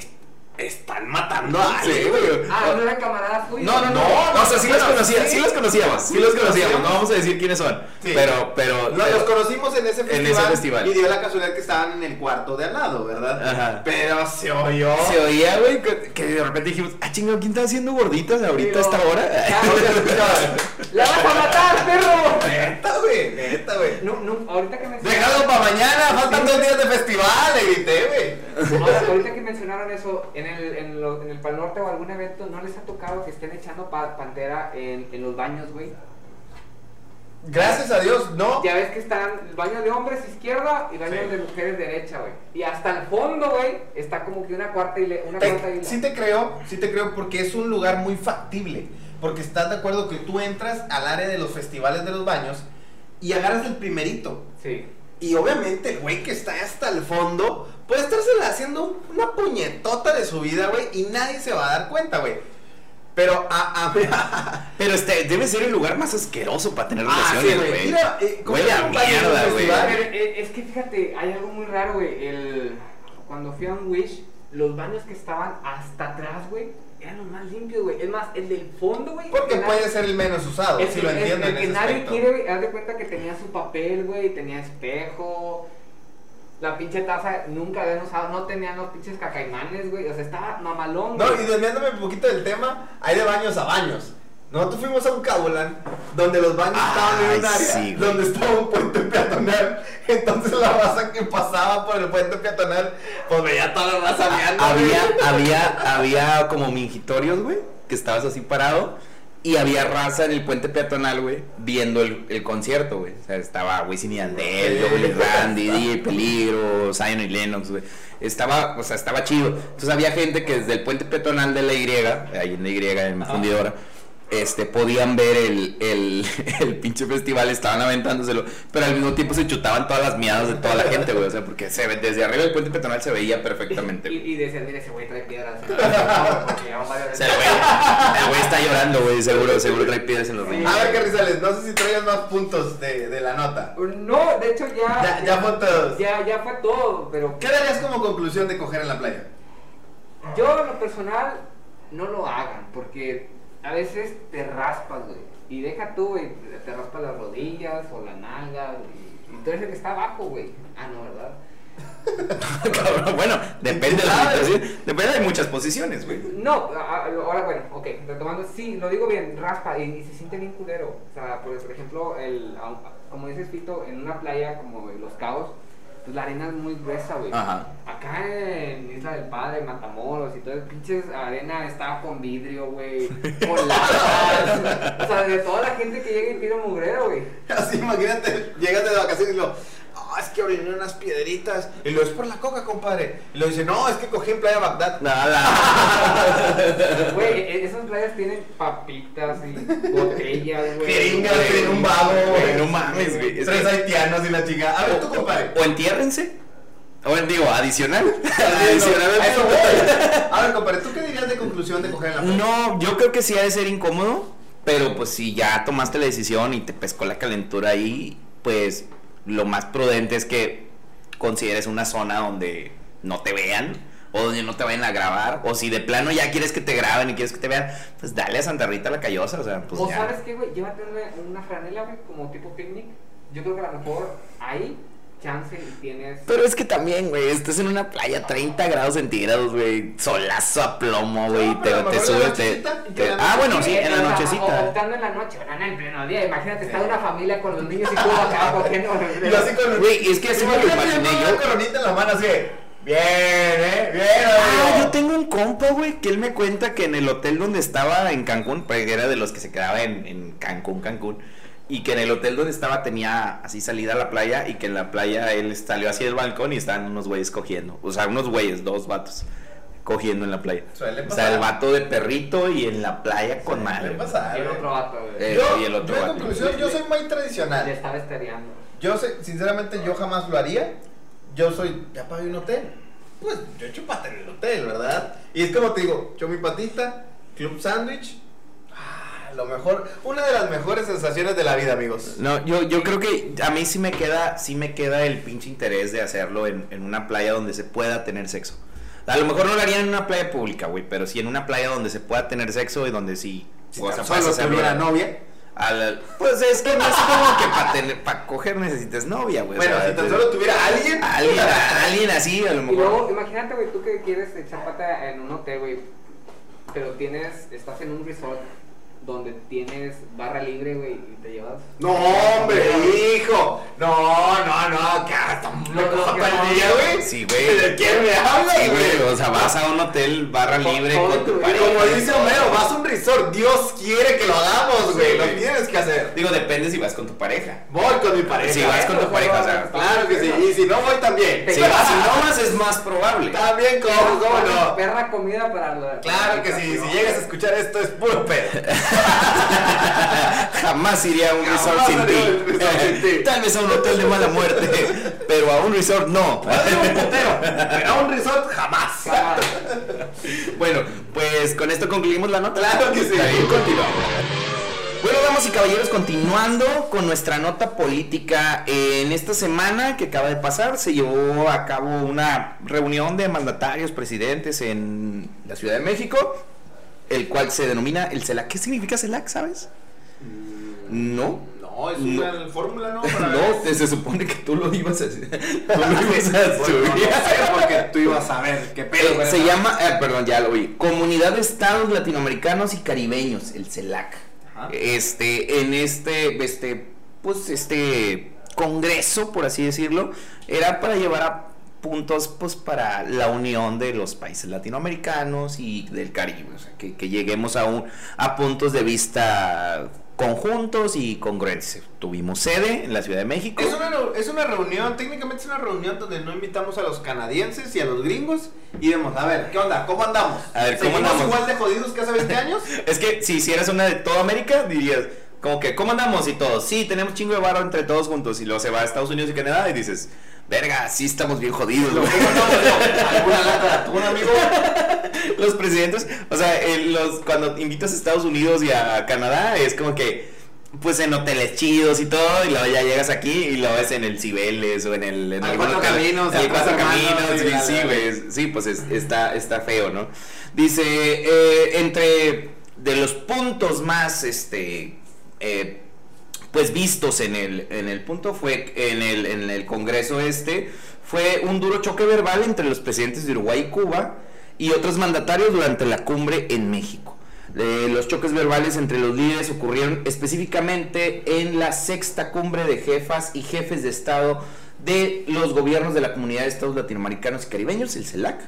están matando a Sí, alguien, güey. güey. Ah, no eran camaradas tuyos. No, no, no, No, no, o sea, sí los conocía, sí. sí los conocíamos, sí los conocíamos, no vamos a decir quiénes son, Sí. pero, pero, No, los conocimos en ese En festival. ese festival. Y dio la casualidad que estaban en el cuarto de al lado, ¿verdad? Ajá. Pero se oyó. se oía, güey, que, que de repente dijimos, ah, chingado, ¿quién está haciendo gorditas ahorita a esta hora? (laughs) ¡La vas a matar, perro! Neta, güey. Neta, güey. No, no, ahorita que mencionaron. Déjalo para mañana, faltan dos días de festival, le grité, güey. Ahora, ahorita que mencionaron eso, en el, en, lo- en el Pal Norte o algún evento, ¿no les ha tocado que estén echando pa- pantera en, en los baños, güey? Gracias a Dios, no. Ya ves que están el baño de hombres izquierda y baño Sí. de mujeres derecha, güey. Y hasta el fondo, güey, está como que una cuarta isla. Una cuarta isla. sí te creo, sí te creo porque es un lugar muy factible. Porque estás de acuerdo que tú entras al área de los festivales de los baños y agarras el primerito. Sí. Y obviamente el güey que está hasta el fondo puede estársela haciendo una puñetota de su vida, güey, y nadie se va a dar cuenta, güey. Pero a, a, (laughs) Pero este debe ser el lugar más asqueroso para tener Ah, relaciones, sí, güey. güey. Mira, eh, ¿cómo Huele se a llama un baño en un mierda, güey. eh, es que fíjate, hay algo muy raro, güey. El... Cuando fui a un Wish, los baños que estaban hasta atrás, güey, eran los más limpios, güey. Es más, el del fondo, güey. Porque que puede nadie- ser el menos usado, si lo el- entiendo el en que ese nadie aspecto. quiere, güey, haz de cuenta que tenía su papel, güey, tenía espejo. La pinche taza nunca habían usado, no tenían los pinches cacaimanes, güey. O sea, estaba mamalón, No, y desviándome un poquito del tema, hay de baños a baños. Nosotros fuimos a un Cabolan donde los baños estaban en un área sí, donde estaba un puente peatonal. (laughs) Entonces la raza que pasaba por el puente peatonal, pues veía toda la raza meando, Había, güey. había, había como mingitorios, güey, que estabas así parado. Y había raza en el puente peatonal, güey, viendo el, el concierto, güey. O sea, estaba Wisin y Yandel, Sí. Joel Randy, DJ Peligro, Zion y Lennox, güey. Estaba, o sea, estaba chido. Entonces había gente que desde el puente peatonal de la Y, ahí en la Y, en fundidora, este, podían ver el, el, (laughs) el pinche festival, estaban aventándoselo, pero al mismo tiempo se chutaban todas las miadas de toda la gente, güey. O sea, porque se ve, desde arriba del puente peatonal se veía perfectamente. Y, y decían, mira, ese güey trae piedras. O sea, el güey, el güey está llorando, güey, seguro, seguro trae piedras en los riñones. A ver, Carrizales, no sé si traías más puntos de, de la nota. No, de hecho ya. Ya, ya fue todo. Ya, ya fue todo, pero. ¿Qué darías como conclusión de coger en la playa? Yo, en lo personal, no lo hagan, porque a veces te raspas, güey. Y deja tú, güey, te raspas las rodillas o la nalga, y, y tú eres el que está abajo, güey. Ah, no, ¿verdad? (laughs) Cabrón, bueno, depende de la situación. Depende de muchas posiciones, güey. No, ahora bueno, ok, retomando, sí, lo digo bien, raspa y, y se siente bien culero. O sea, por, por ejemplo, el, como dices Fito, en una playa como Los Cabos, pues la arena es muy gruesa, güey. Ajá. Acá en Isla del Padre, Matamoros y todo, el pinches arena estaba con vidrio, güey, (laughs) con latas. o sea, de toda la gente que llega y pide un mugrero, güey. (laughs) Así, imagínate, llegas de vacaciones y lo, ah, es que oriné unas piedritas. Y lo es por la coca, compadre. Y lo dice, no, es que cogí en Playa Bagdad. Nada. (laughs) Güey, e- esas playas tienen papitas y botellas, güey. Jeringas, tiene un vago, güey, no mames, güey. Es Tres que- haitianos y la chingada. A ver, tú, compadre. O entiérrense. O digo, adicional. Adicional. al eso. A ver, compadre, ¿tú qué dirías de conclusión de coger en la playa? No, yo creo que sí ha de ser incómodo, pero pues si ya tomaste la decisión y te pescó la calentura ahí, pues lo más prudente es que consideres una zona donde no te vean o donde no te vayan a grabar, o si de plano ya quieres que te graben y quieres que te vean, pues dale a Santa Rita la callosa, o sea, pues o ya. sabes qué, güey, llévate una, una franela, güey, como tipo picnic. Yo creo que a lo mejor ahí, chance y tienes. Pero es que también, güey, estás en una playa 30 grados centígrados, güey, solazo a plomo, güey, No, te, te subes, te, Ah, bueno, sí, en la o o- nochecita. Optando en la noche, no en el pleno día. Imagínate, está una familia con los niños y tú acá cogiendo. (laughs) Y así con Güey, es que así me lo imaginé con yo. coronita en la mano así. de, Bien, eh, bien, Ah, amigo. yo tengo un compa, güey, que él me cuenta que en el hotel donde estaba en Cancún, pues era de los que se quedaba en, en Cancún, Cancún, y que en el hotel donde estaba tenía así salida a la playa y que en la playa él salió así del balcón y estaban unos güeyes cogiendo, o sea, unos güeyes, dos vatos cogiendo en la playa. Suele O pasar. sea, el vato de perrito y en la playa con Suele madre. pasar, Y el otro vato, güey. Eh, Yo, y el otro yo en vato. conclusión, yo soy muy Le tradicional. estaba estereando. Yo sé, sinceramente, yo jamás lo haría. Yo soy, ya pagué un hotel. Pues yo echo pata en el hotel, ¿verdad? Y es como te digo, yo mi patita, club sándwich. Lo mejor, una de las mejores sensaciones de la vida, amigos. No, yo, yo creo que a mí sí me queda, sí me queda el pinche interés de hacerlo en, en una playa donde se pueda tener sexo. A lo mejor no lo harían en una playa pública, güey, pero sí en una playa donde se pueda tener sexo y donde sí. Si o sea, solo tuviera novia. A la- pues es que no es como que para tener, para coger necesites novia, güey. o Bueno, sea, si tan solo tuviera alguien. alguien, alguien así, a lo Y mejor. luego, imagínate, güey, tú que quieres echar pata en un hotel, güey, pero tienes, estás en un resort donde tienes barra libre, güey, y te llevas... No, hombre, hijo. No, no, no, que hasta me No, no, güey. Sí, güey. ¿De quién me hablas, Sí, güey, o sea, vas a un hotel barra Con- libre con tu pareja. Como dice Homero, vas a un resort. Dios quiere que lo hagamos, güey. Sí, Lo tienes que hacer. Digo, depende si vas con tu pareja. Voy con mi pareja. Si vas con tu pareja, o sea, Claro que sí. Y si no voy también. Si vas y no vas es más probable. También como, cómo no. Perra comida para la... Claro que sí. Si llegas a escuchar esto es puro pedo. (laughs) Jamás iría a un Jamás resort sin ti. Tal vez a un hotel de mala muerte, pero a un resort no. Pero a un resort jamás. (laughs) Bueno, pues con esto concluimos la nota. Claro que sí. Ahí continuamos. Bueno, damas y caballeros, continuando con nuestra nota política. En esta semana que acaba de pasar se llevó a cabo una reunión de mandatarios, presidentes en la Ciudad de México, el cual se denomina el CELAC. ¿Qué significa CELAC, sabes? No. No, es No. una fórmula, ¿no? (laughs) Para No, se supone que tú lo ibas a. Tú (laughs) lo ibas a Bueno, no estudiar. sé, porque tú ibas a ver qué pedo. Eh, se llama, eh, perdón, ya lo oí. Comunidad de Estados Latinoamericanos y Caribeños, el CELAC. Ajá. Este, en este, este, pues, este congreso, por así decirlo, era para llevar a puntos, pues, para la unión de los países latinoamericanos y del Caribe, o sea, que, que lleguemos a un, a puntos de vista conjuntos y congruentes. Tuvimos sede en la Ciudad de México. Es una, es una reunión, técnicamente es una reunión donde no invitamos a los canadienses y a los gringos y vemos, a ver, ¿qué onda? ¿Cómo andamos? A ver, ¿cómo ¿Seguimos andamos? igual de jodidos que hace 20 (laughs) años? Es que si hicieras una de toda América, dirías, como que, ¿cómo andamos? Y todos, sí, tenemos chingo de barro entre todos juntos. Y luego se va a Estados Unidos y Canadá y dices, verga, sí estamos bien jodidos, güey". ¿Cómo andamos? No, ¿Alguna lata atún, amigo? Los presidentes, o sea, el- los, cuando invitas a Estados Unidos y a Canadá, es como que, pues en hoteles chidos y todo, y luego ya llegas aquí y lo ves en el Cibeles o en el... En Cuatro Caminos, el al Cuatro Caminos, Hermanos, sí, pues es- está, está feo, ¿no? Dice, eh, entre de los puntos más, este, eh, pues vistos en el, en el punto fue, en el, en el congreso este, fue un duro choque verbal entre los presidentes de Uruguay y Cuba y otros mandatarios durante la cumbre en México. Eh, los choques verbales entre los líderes ocurrieron específicamente en la sexta cumbre de jefas y jefes de Estado de los gobiernos de la Comunidad de Estados Latinoamericanos y Caribeños, el CELAC,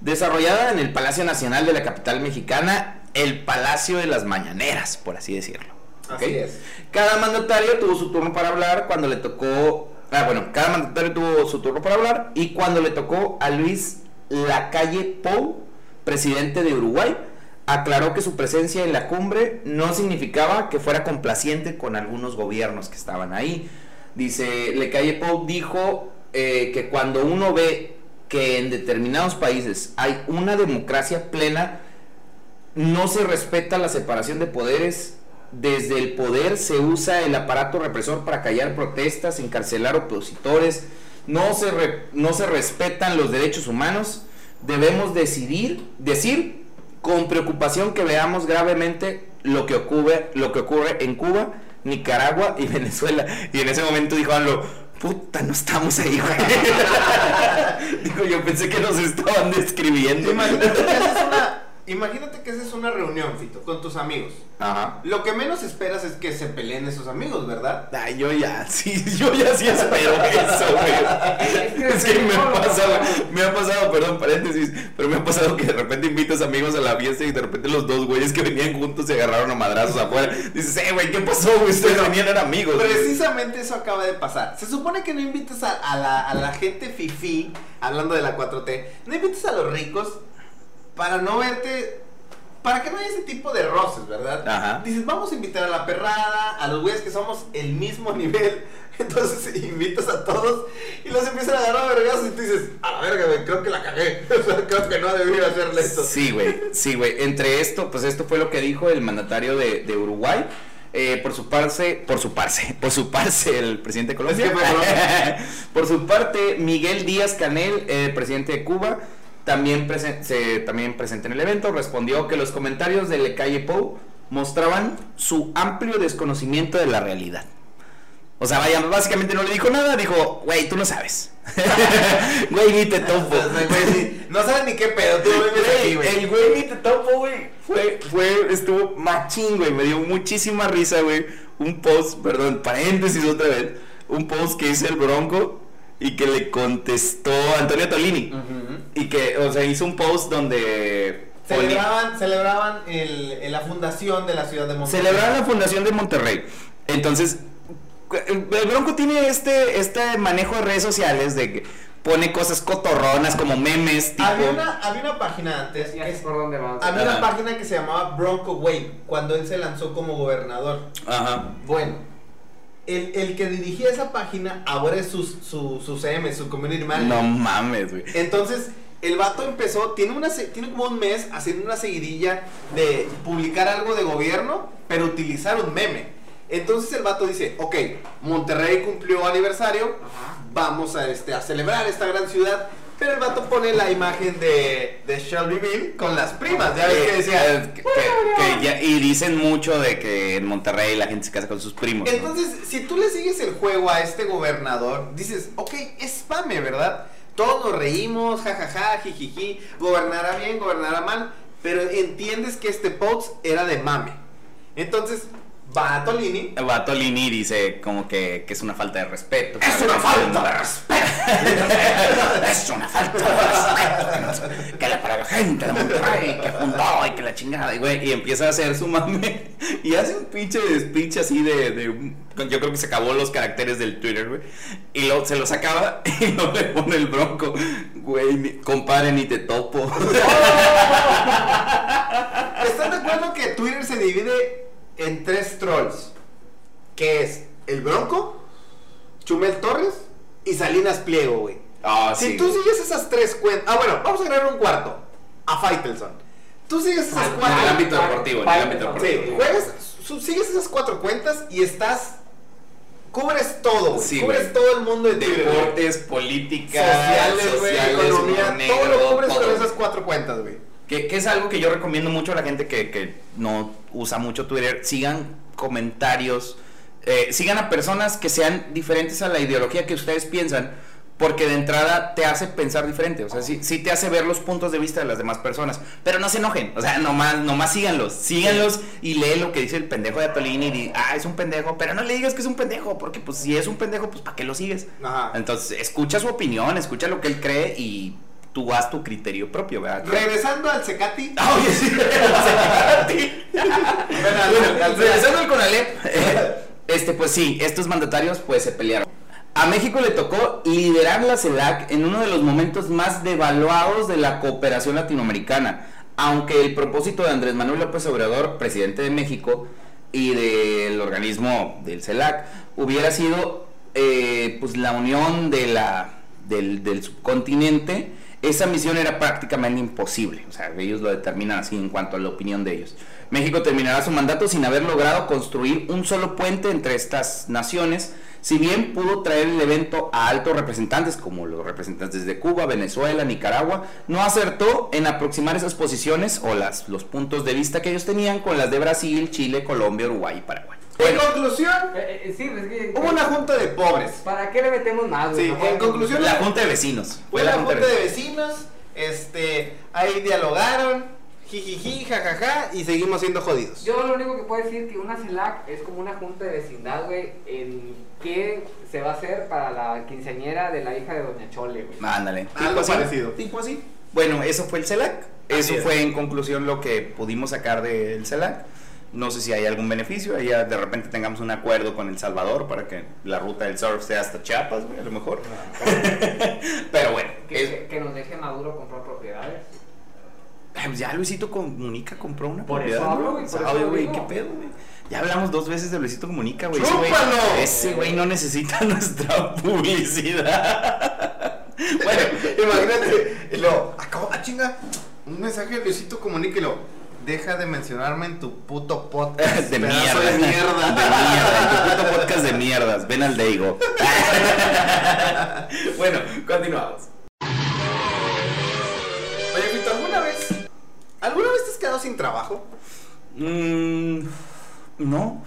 desarrollada en el Palacio Nacional de la capital mexicana, el Palacio de las Mañaneras, por así decirlo. ¿Ok? Así es. Cada mandatario tuvo su turno para hablar cuando le tocó. Ah, bueno, cada mandatario tuvo su turno para hablar y cuando le tocó a Luis Lacalle Pou, presidente de Uruguay, aclaró que su presencia en la cumbre no significaba que fuera complaciente con algunos gobiernos que estaban ahí. Dice, Lacalle Pou dijo eh, que cuando uno ve que en determinados países hay una democracia plena, no se respeta la separación de poderes. Desde el poder se usa el aparato represor para callar protestas, encarcelar opositores. No se, no se respetan los derechos humanos. Debemos decidir, decir con preocupación que veamos gravemente lo que ocurre, lo que ocurre en Cuba, Nicaragua y (laughs) Venezuela. Y en ese momento dijo AMLO, puta, no estamos ahí, güey. (laughs) Digo, yo pensé que nos estaban describiendo. Imagínate que haces una, imagínate que haces una reunión, Fito, con tus amigos. Ajá. Lo que menos esperas es que se peleen esos amigos, ¿verdad? Ay, yo ya, (laughs) sí, yo ya sí espero eso, güey. Es que me ha pasado, me ha pasado, perdón, paréntesis, pero me ha pasado que de repente invitas amigos a la fiesta y de repente los dos güeyes que venían juntos se agarraron a madrazos afuera. Dices, eh, güey, ¿qué pasó, güey? Ustedes venían eran amigos. güey". Precisamente eso acaba de pasar. Se supone que no invitas a, a la, a la gente fifi, hablando de la 4T, no invitas a los ricos para no verte, para que no haya ese tipo de roces, ¿verdad? Ajá. Dices, vamos a invitar a la perrada, a los güeyes que somos el mismo (laughs) nivel. Entonces (laughs) invitas a todos y los empiezan a agarrar a vergazos y tú dices, a la verga, güey, creo que la cagué. (laughs) Creo que no debía hacerle esto. Sí, güey, sí, güey. Entre esto, pues esto fue lo que dijo el mandatario de, de Uruguay. Eh, por su parte, por su parte, por su parte, el presidente de Colombia. Colombia. por su parte, Miguel Díaz Canel, eh, presidente de Cuba, también, presen- se, también presente en el evento, respondió que los comentarios de Le Calle Pou mostraban su amplio desconocimiento de la realidad. O sea, vaya, básicamente no le dijo nada, dijo, güey, tú no sabes. (laughs) Güey, ni te (laughs) topo. No sabes ni qué pedo, tú Güey, el güey ni te topo, güey. Fue, fue, estuvo machín, güey. Me dio muchísima risa, güey. Un post, perdón, paréntesis otra vez. Un post que hizo el Bronco y que le contestó Antonio Tolini. Y que, o sea, hizo un post donde. Celebraban, celebraban el, el- la fundación de la ciudad de Monterrey. Celebraban la fundación de Monterrey. Entonces, el Bronco tiene este, este manejo de redes sociales de que pone cosas cotorronas como memes, tipo. Había una, había una página antes, que por dónde va. había Ajá. una página que se llamaba Bronco Wave, cuando él se lanzó como gobernador. Ajá. Bueno, el, el que dirigía esa página ahora es su, su, su CM, su community manager. No mames, güey. Entonces, el vato empezó, tiene, una, tiene como un mes haciendo una seguidilla de publicar algo de gobierno, pero utilizar un meme. Entonces el vato dice, ok, Monterrey cumplió aniversario, vamos a, este, a celebrar esta gran ciudad. Pero el vato pone la imagen de, de Shelby Bill con las primas. Ya ves que decía. Eh, que- que- que ya- y dicen mucho de que en Monterrey la gente se casa con sus primos. ¿no? Entonces, si tú le sigues el juego a este gobernador, dices, ok, es mame, ¿verdad? Todos nos reímos, jajaja, jijiji, gobernará bien, gobernará mal, pero entiendes que este post era de mame. Entonces, va a Tolini. Va Tolini dice como que, que es una falta de respeto. ¡Es una falta de respeto! (laughs) es una falta de respeto. Que la para la gente de Monterrey, que juntó y que la chingada. Y, güey, y empieza a hacer su mame. (laughs) Y hace un pinche speech así de, Yo creo que se acabó los caracteres del Twitter, güey. Y luego se los acaba (laughs) y luego le pone el bronco. Güey, ni- compadre, ni te topo. ¿Están de acuerdo que Twitter se divide en tres trolls? Que es el Bronco, Chumel Torres y Salinas Pliego, güey. Ah, Si sí, tú güey. sigues esas tres cuentas. Ah, bueno, vamos a agregar un cuarto. A Faitelson. Tú sigues esas Al- En cuatro. el ámbito deportivo, en el ámbito deportivo. Sí, juegas, sigues esas cuatro cuentas y estás. Cubres todo, güey. Sí, cubres güey. todo el mundo de. Deportes, política, Sociales, sociales, economía. negro, todo lo cubres todo. con esas cuatro cuentas, güey. Que, que es algo que yo recomiendo mucho a la gente que, que no usa mucho Twitter. Sigan comentarios, eh, sigan a personas que sean diferentes a la ideología que ustedes piensan, porque de entrada te hace pensar diferente. O sea, sí, sí te hace ver los puntos de vista de las demás personas. Pero no se enojen, o sea, nomás, nomás síganlos, síganlos y lee lo que dice el pendejo de Atolini y di, ah, es un pendejo, pero no le digas que es un pendejo, porque pues si es un pendejo, pues ¿para qué lo sigues? Ajá. Entonces, escucha su opinión, escucha lo que él cree y tú haz tu criterio propio, ¿verdad? (laughs) Regresando al Secati. Ah, Oye, sí, (laughs) al- al- regresando al Conalep, eh, este, pues sí, estos mandatarios pues se pelearon. A México le tocó liderar la CELAC en uno de los momentos más devaluados de la cooperación latinoamericana, aunque el propósito de Andrés Manuel López Obrador, presidente de México, y del organismo del CELAC, hubiera sido eh, pues la unión de la, del, del subcontinente, esa misión era prácticamente imposible. O sea, ellos lo determinan así en cuanto a la opinión de ellos. México terminará su mandato sin haber logrado construir un solo puente entre estas naciones, si bien pudo traer el evento a altos representantes como los representantes de Cuba, Venezuela, Nicaragua, no acertó en aproximar esas posiciones o las, los puntos de vista que ellos tenían con las de Brasil, Chile, Colombia, Uruguay y Paraguay. En conclusión, Eh, eh, sí, es que. hubo una junta de pobres. ¿Para qué le metemos más, güey? Sí, en conclusión, La Junta de Vecinos. Fue la junta de vecinos, este, ahí dialogaron, jijiji, jajaja, y seguimos siendo jodidos. Yo lo único que puedo decir que una CELAC es como una junta de vecindad, güey, en qué se va a hacer para la quinceañera de la hija de Doña Chole, güey. Ándale. Algo así. parecido. Tipo así. Bueno, eso fue el CELAC. Así Eso es. fue en conclusión lo que pudimos sacar del CELAC. No sé si hay algún beneficio. Ahí de repente tengamos un acuerdo con El Salvador para que la ruta del surf sea hasta Chiapas, güey, a lo mejor. (laughs) Pero bueno, Que, es- que- que nos deje Maduro comprar propiedades. Pues ya Luisito Comunica compró una Por propiedad. eso hablo, ¿no? güey, por eso lo güey, qué pedo, güey. Ya hablamos dos veces de Luisito Comunica, güey. Ese güey- ¡Chúpalo! Ese güey no necesita (laughs) nuestra publicidad. (laughs) bueno, Imagínate, y lo, acabo, ah, chinga, un mensaje de Luisito Comuníquelo. Deja de mencionarme en tu puto (laughs) podcast. de mierda. De De mierda. mierda. Tu puto podcast de mierdas. Ven al Deigo. (laughs) bueno, continuamos. sin trabajo? Mm, no.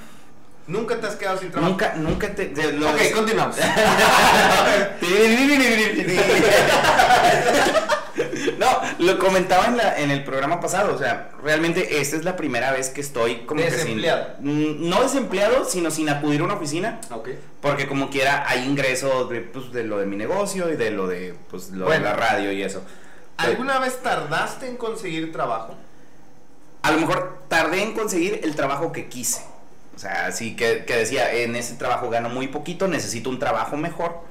Nunca te has quedado sin trabajo. Nunca, nunca te. de- lo Ok, de- continuamos. (laughs) no, lo comentaba en, la, en el programa pasado. O sea, realmente esta es la primera vez que estoy como que sin. Mm, No desempleado, sino sin acudir a una oficina. ok. Porque como quiera hay ingresos de, pues, de lo de mi negocio y de lo de pues, lo Bueno. de la radio y eso. ¿Alguna vez tardaste en conseguir trabajo? A lo mejor tardé en conseguir el trabajo que quise. O sea, que, que decía, en ese trabajo gano muy poquito, necesito un trabajo mejor.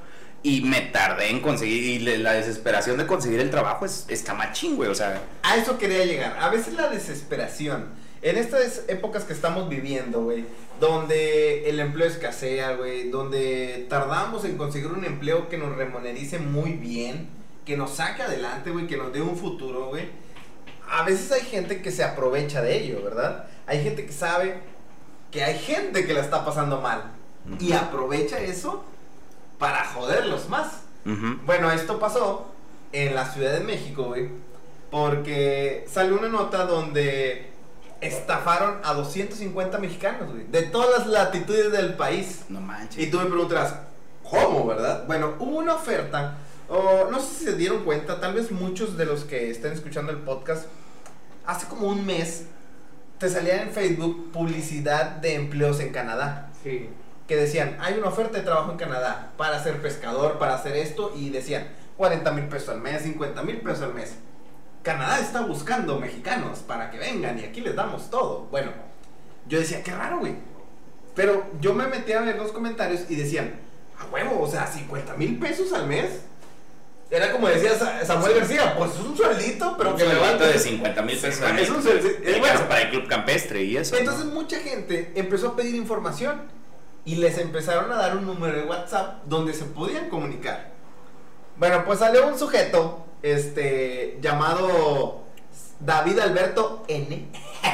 Y me tardé en conseguir, y la desesperación de conseguir el trabajo es, está machín, güey. O sea, A eso quería llegar. A veces la desesperación. En estas épocas que estamos viviendo, güey, donde el empleo escasea, güey, donde tardamos en conseguir un empleo que nos remunerice muy bien, que nos saque adelante, güey, que nos dé un futuro, güey. A veces hay gente que se aprovecha de ello, ¿verdad? Hay gente que sabe que hay gente que la está pasando mal y aprovecha eso para joderlos más. ujú. Bueno, esto pasó en la Ciudad de México, güey. Porque salió una nota donde estafaron a 250 mexicanos, güey. De todas las latitudes del país. no manches. Y tú me preguntarás, ¿cómo, verdad? Bueno, hubo una oferta. O no sé si se dieron cuenta, tal vez muchos de los que estén escuchando el podcast, hace como un mes te salía en Facebook publicidad de empleos en Canadá Sí. Que decían, hay una oferta de trabajo en Canadá para ser pescador, para hacer esto, y decían 40 mil pesos al mes, 50 mil pesos al mes. Canadá está buscando mexicanos para que vengan y aquí les damos todo. Bueno, yo decía, qué raro, güey. Pero yo me metí a ver los comentarios y decían, a huevo, o sea, 50 mil pesos al mes. Era como decía Sa- Samuel García, pues es un sueldito, pero un que levante. de 50 mil pesos. al Es mes. un sueldito. Es bueno. para el club campestre y eso. Entonces mucha gente empezó a pedir información y les empezaron a dar un número de WhatsApp donde se podían comunicar. Bueno, pues salió un sujeto este llamado David Alberto N.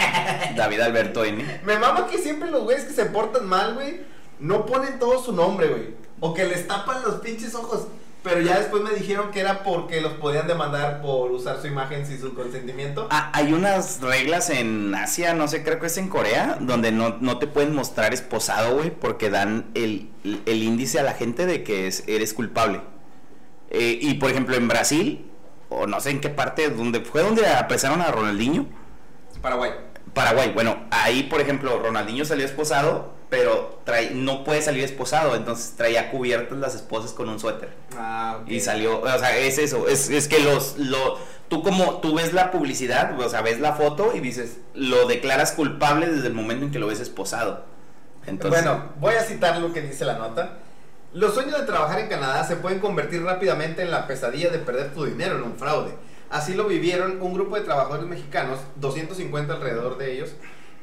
(laughs) David Alberto N. Me mama que siempre los güeyes que se portan mal, güey, no ponen todo su nombre, güey, o que les tapan los pinches ojos. Pero ya después me dijeron que era porque los podían demandar por usar su imagen sin su consentimiento. Ah, hay unas reglas en Asia, no sé, creo que es en Corea, donde no, no te pueden mostrar esposado, güey, porque dan el, el índice a la gente de que es- eres culpable. Eh, y por ejemplo, en Brasil, o no sé en qué parte, donde fue donde apresaron a Ronaldinho, Paraguay. Paraguay. Bueno, ahí por ejemplo, Ronaldinho salió esposado, pero trae, no puede salir esposado, entonces traía cubiertas las esposas con un suéter. Ah, ok. Y salió, o sea, es eso, es, es que los, lo, tú como, tú ves la publicidad, o sea, ves la foto y dices, lo declaras culpable desde el momento en que lo ves esposado. Entonces, bueno, voy a citar lo que dice la nota. Los sueños de trabajar en Canadá se pueden convertir rápidamente en la pesadilla de perder tu dinero en un fraude. Así lo vivieron un grupo de trabajadores mexicanos, 250 alrededor de ellos,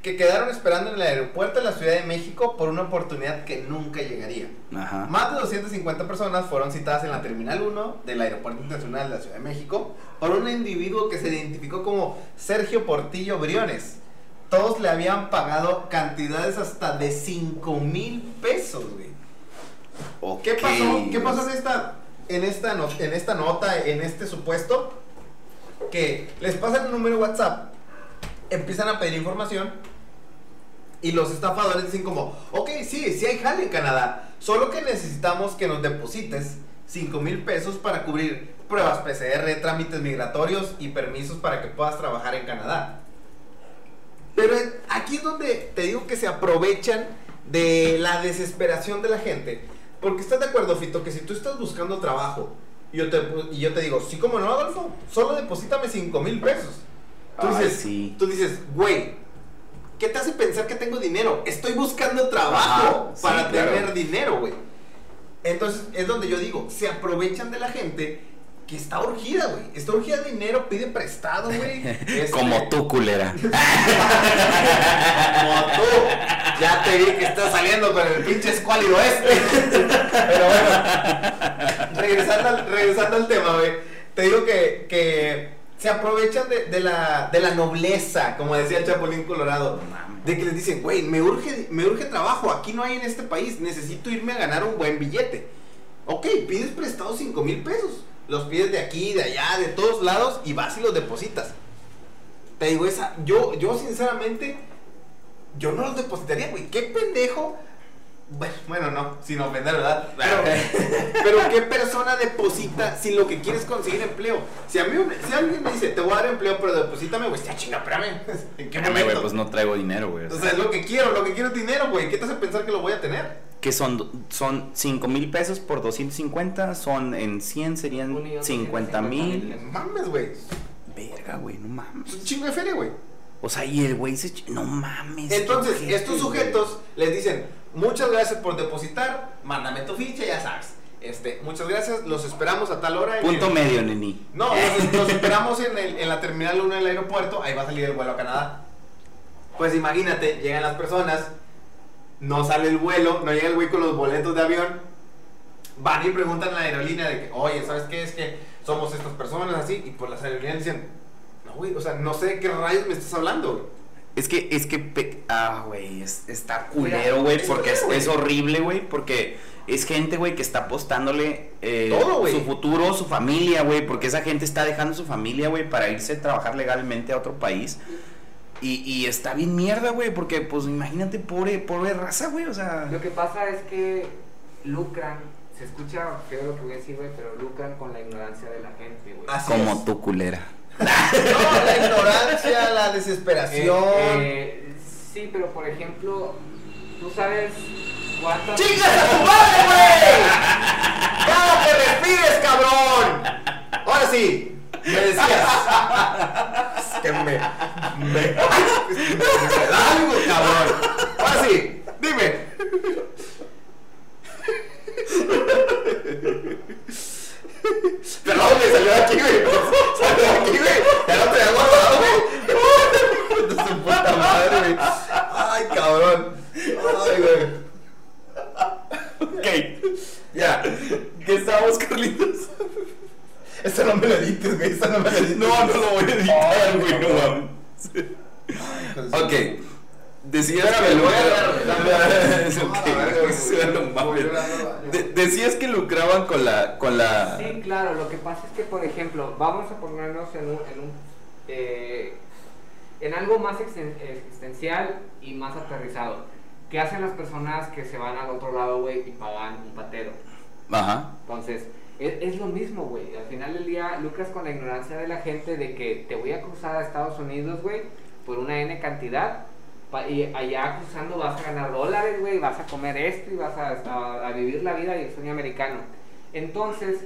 que quedaron esperando en el aeropuerto de la Ciudad de México por una oportunidad que nunca llegaría. ajá. Más de 250 personas fueron citadas en la Terminal 1 del Aeropuerto Internacional de la Ciudad de México por un individuo que se identificó como Sergio Portillo Briones. Todos le habían pagado cantidades hasta de 5 mil pesos, güey. ¿Qué Ok. pasó? ¿Qué pasó en esta, en, esta no- en esta nota, en este supuesto? Que les pasan un número WhatsApp, empiezan a pedir información y los estafadores dicen como, ok, sí, sí hay jale en Canadá, solo que necesitamos que nos deposites 5 mil pesos para cubrir pruebas PCR, trámites migratorios y permisos para que puedas trabajar en Canadá. Pero aquí es donde te digo que se aprovechan de la desesperación de la gente. Porque estás de acuerdo, Fito, que si tú estás buscando trabajo y yo te, y yo te digo, sí, como no, Adolfo, solo deposítame 5 mil pesos. Tú Ay, dices, sí. tú dices, güey, ¿qué te hace pensar que tengo dinero? Estoy buscando trabajo Ajá, sí, para claro. tener dinero, güey. Entonces es donde yo digo, se aprovechan de la gente que está urgida, güey. Está urgida de dinero, pide prestado, güey. (laughs) Este, Como tú, culera. (laughs) como tú. Ya te vi que estás saliendo con el pinche escuálido este. Pero bueno, regresando al, regresando al tema, güey. Te digo que, que se aprovechan de, de la, de la nobleza, como decía el Chapulín Colorado. De que les dicen, güey, me urge, me urge trabajo, aquí no hay en este país, necesito irme a ganar un buen billete. Ok, pides prestado 5 mil pesos. Los pides de aquí, de allá, de todos lados y vas y los depositas. te digo, esa, yo, yo sinceramente, yo no los depositaría, güey. ¿Qué pendejo? Bueno, bueno, no, sin ofender, ¿verdad? (laughs) Pero, pero ¿qué persona deposita si lo que quieres es conseguir empleo? Si a mí, si alguien me dice, te voy a dar empleo, pero deposítame, güey, ya chinga, espérame. (laughs) ¿En qué momento? pues no traigo dinero, güey. o O sea. es lo que quiero, lo que quiero es dinero, güey. ¿Qué te hace pensar que lo voy a tener? que son, son 5 mil pesos por 250, son en 100 Un serían millón 50 mil. No mames, güey. Verga, güey, no Es mames. un chingo de feria, güey. O sea, y el güey se... No mames. Entonces, estos güey. sujetos les dicen, muchas gracias por depositar, mándame tu ficha, ya sabes. Este, muchas gracias, los esperamos a tal hora. Punto el- medio, neni. No, los, (laughs) los esperamos en, el- en la terminal 1 del aeropuerto, ahí va a salir el vuelo a Canadá. Pues imagínate, llegan las personas, no sale el vuelo, no llega el güey con los boletos de avión, van y preguntan a la aerolínea de que, oye, ¿sabes qué? Es que somos estas personas así, y pues las aerolíneas dicen, güey, o sea, no sé de qué rayos me estás hablando, güey. Es que, es que, pe- ah, güey, es- está culero, güey, porque es, horrible, güey, porque es gente, güey, que está apostándole eh, Todo, güey. su futuro, su familia, güey, porque esa gente está dejando su familia, güey, para irse a trabajar legalmente a otro país. Y, y está bien mierda, güey, porque, pues, imagínate, pobre, pobre raza, güey, o sea... Lo que pasa es que lucran, se escucha feo lo que voy a decir, güey, pero lucran con la ignorancia de la gente, güey. Como es. tu culera. No, la ignorancia, la desesperación. Eh, eh, sí, pero por ejemplo, tú sabes cuántas... ¡Chingas a tu madre, güey! ¡Ya te respires, cabrón! Ahora sí, me decías. Es que me. Me. me da algo, cabrón. Ahora sí, dime. Perdón, me salió de aquí, güey. Salió de aquí, güey. Ya no te había guardado, güey. De su puta madre, güey. Ay, cabrón. Ay, güey. Ok, ya. ¿Qué estábamos, Carlitos? Esta no me la edites, güey. Esta no me la edites. No, no lo voy a editar, güey, no mames. Ok. Decías que lucraban. Decías que lucraban con la. con la. Sí, claro, lo que pasa es que, por ejemplo, vamos a ponernos en un... En, un, eh, en algo más existencial y más aterrizado. ¿Qué hacen las personas que se van al otro lado, güey, y pagan un patero? Ajá. Entonces, es, es lo mismo, güey. Al final del día, lucras con la ignorancia de la gente de que te voy a cruzar a Estados Unidos, güey, por una N cantidad. Y allá cruzando vas a ganar dólares, güey, vas a comer esto y vas a, a- a vivir la vida y el sueño americano. Entonces,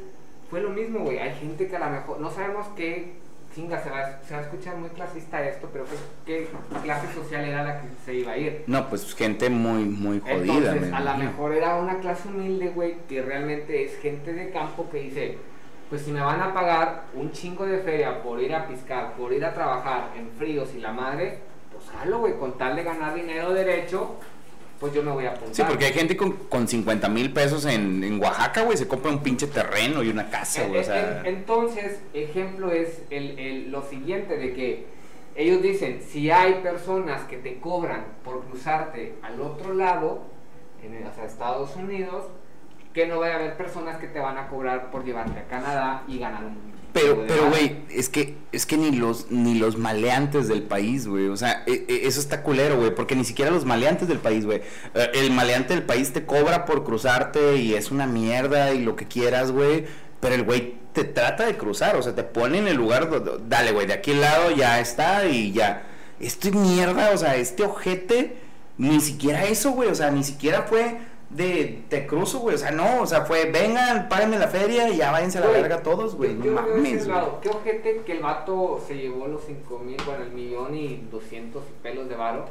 fue lo mismo, güey. Hay gente que a lo mejor, no sabemos qué, chinga, se va, se va a escuchar muy clasista esto, pero qué, qué clase social era la que se iba a ir. No, pues gente muy, muy jodida. Entonces, a lo mejor era una clase humilde, güey, que realmente es gente de campo que dice, pues si me van a pagar un chingo de feria por ir a piscar, por ir a trabajar en fríos y la madre, pues jalo, güey, con tal de ganar dinero derecho, pues yo me voy a apuntar. Sí, porque hay gente con, con 50 mil pesos en, en Oaxaca, güey, se compra un pinche terreno y una casa, En- güey. O en- sea, en- entonces, ejemplo es el, el- lo siguiente de que ellos dicen, si hay personas que te cobran por cruzarte al otro lado, en el- o sea, Estados Unidos, que no vaya a haber personas que te van a cobrar por llevarte a Canadá y ganar un Pero, pero, güey, es que, es que ni los, ni los maleantes del país, güey. O sea, e- e- eso está culero, güey. Porque ni siquiera los maleantes del país, güey. Eh, El maleante del país te cobra por cruzarte y es una mierda y lo que quieras, güey. Pero el güey te trata de cruzar, o sea, te pone en el lugar, do- dale, güey, de aquí al lado ya está y ya. Este mierda, o sea, este ojete, ni siquiera eso, güey. O sea, ni siquiera fue de te cruzo, güey. O sea, no, o sea, fue, vengan, párenme la feria y ya váyanse a la Güey, verga todos, güey. No mames, güey. Qué ojete que el vato se llevó los 5 mil, bueno, el millón y 200 pelos de varo.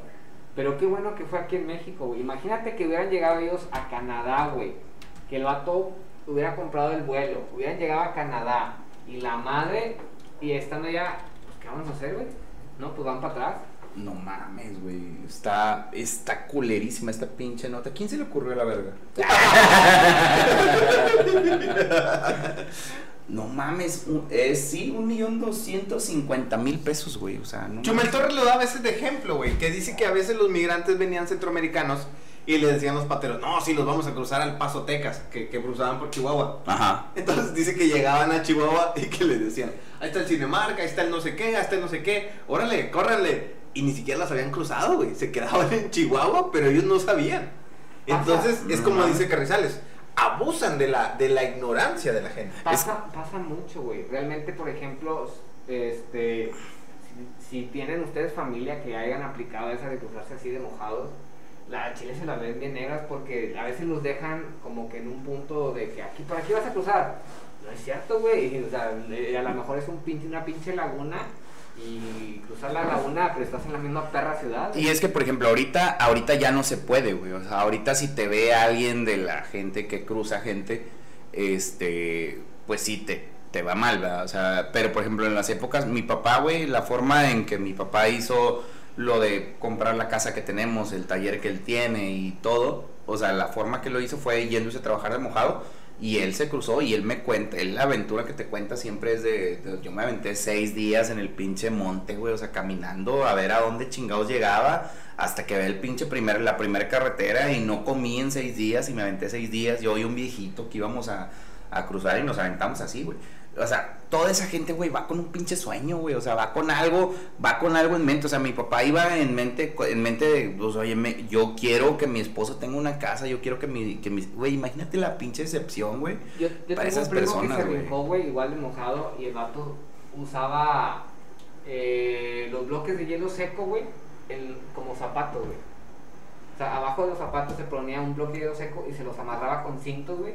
Pero qué bueno que fue aquí en México, güey. Imagínate que hubieran llegado ellos a Canadá, güey. Que el vato hubiera comprado el vuelo, hubieran llegado a Canadá. Y la madre, y estando allá, pues, ¿qué vamos a hacer, güey? No, pues van para atrás. No mames, güey. Está, está culerísima esta pinche nota. ¿Quién se le ocurrió la verga? (laughs) no mames, un- es sí, un millón doscientos cincuenta mil pesos, güey. O sea, no Chumel mames. Torres lo da a veces de ejemplo, güey, que dice que a veces los migrantes venían centroamericanos Y le decían los pateros, no, sí, los vamos a cruzar al Paso Texas, que, que cruzaban por Chihuahua. Ajá. Entonces dice que llegaban a Chihuahua y que les decían, ahí está el Cinemark, ahí está el no sé qué, ahí está el no sé qué, órale, córranle. Y ni siquiera las habían cruzado, güey. Se quedaban (laughs) en Chihuahua, pero ellos no sabían. Entonces es como dice Carrizales, abusan de la, de la ignorancia de la gente. Pasa, pasa mucho, güey. Realmente, por ejemplo, este, si, si tienen ustedes familia que hayan aplicado esa de cruzarse así de mojados, la chile se la ven bien negras porque a veces los dejan como que en un punto de que aquí, por aquí vas a cruzar. No es cierto, güey. O sea, a lo mejor es un pinche, una pinche laguna y cruzar la laguna, pero estás en la misma perra ciudad. Y es que, por ejemplo, ahorita, ahorita ya no se puede, güey. O sea, ahorita si te ve alguien de la gente que cruza gente, este, pues sí te, te va mal, ¿verdad? O sea, pero por ejemplo, en las épocas, mi papá, güey, la forma en que mi papá hizo lo de comprar la casa que tenemos, el taller que él tiene y todo, o sea, la forma que lo hizo fue yéndose a trabajar de mojado y él se cruzó y él me cuenta, él la aventura que te cuenta siempre es de, yo me aventé seis días en el pinche monte, güey, o sea, caminando a ver a dónde chingados llegaba hasta que ve el pinche primer, la primera carretera y no comí en seis días y me aventé seis días, yo y un viejito que íbamos a, a cruzar y nos aventamos así, güey. O sea, toda esa gente, güey, va con un pinche sueño, güey. O sea, va con algo, va con algo en mente. O sea, mi papá iba en mente, en mente de, pues, oye, me- yo quiero que mi esposo tenga una casa, yo quiero que mi, que mi, güey, imagínate la pinche decepción, güey. Yo, yo para tengo esas un primo personas, que se güey. brincó, güey, igual de mojado, y el vato usaba eh, los bloques de hielo seco, güey, en- como zapatos, güey. O sea, abajo de los zapatos se ponía un bloque de hielo seco y se los amarraba con cintos, güey,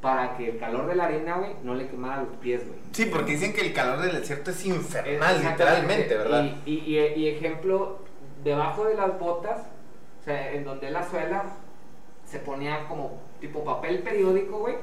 para que el calor de la arena, güey, no le quemara los pies, güey. Sí, porque dicen que el calor del desierto es infernal, literalmente, ¿verdad? Y, y, y- y ejemplo, debajo de las botas, o sea, en donde la suela, se ponía como tipo papel periódico, güey.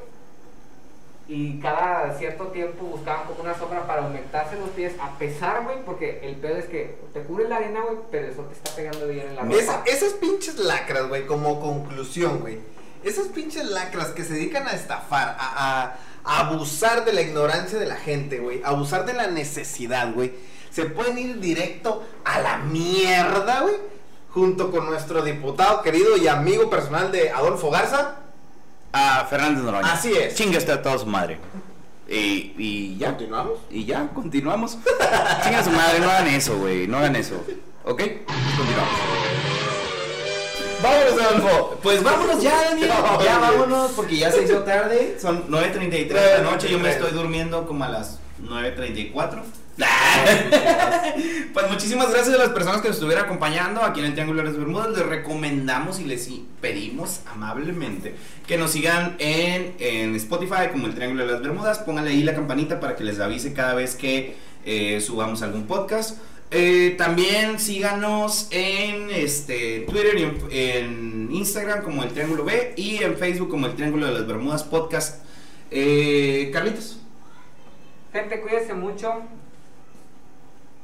Y cada cierto tiempo buscaban como una sombra para aumentarse los pies, a pesar, güey, porque el pedo es que te cubre la arena, güey, pero el sol te está pegando bien en la ropa. Esa- esas pinches lacras, güey, como conclusión, güey. Esas pinches lacras que se dedican a estafar, a, a- a abusar de la ignorancia de la gente, güey. a Abusar de la necesidad, güey. Se pueden ir directo a la mierda, güey. Junto con nuestro diputado querido y amigo personal de Adolfo Garza. A Fernández Noroña. Así es. Chinga usted a toda su madre. Y, y ya. ¿Continuamos? Y ya, continuamos. (laughs) Chinga su madre, no hagan eso, güey. No hagan eso. ¿Ok? Continuamos. Vámonos, Adolfo. Pues vámonos ya, Daniel. (laughs) No, ya vámonos porque ya se hizo tarde. Son 9.33 de la noche. Yo me 9:33. estoy durmiendo como a las 9.34. (laughs) (laughs) pues muchísimas gracias a las personas que nos estuvieron acompañando aquí en el Triángulo de las Bermudas. Les recomendamos y les pedimos amablemente que nos sigan en, en Spotify como el Triángulo de las Bermudas. Pónganle ahí la campanita para que les avise cada vez que eh, subamos algún podcast. Eh, también síganos en este, Twitter y en, en Instagram como el Triángulo B y en Facebook como el Triángulo de las Bermudas Podcast. Eh, Carlitos. Gente, cuídense mucho.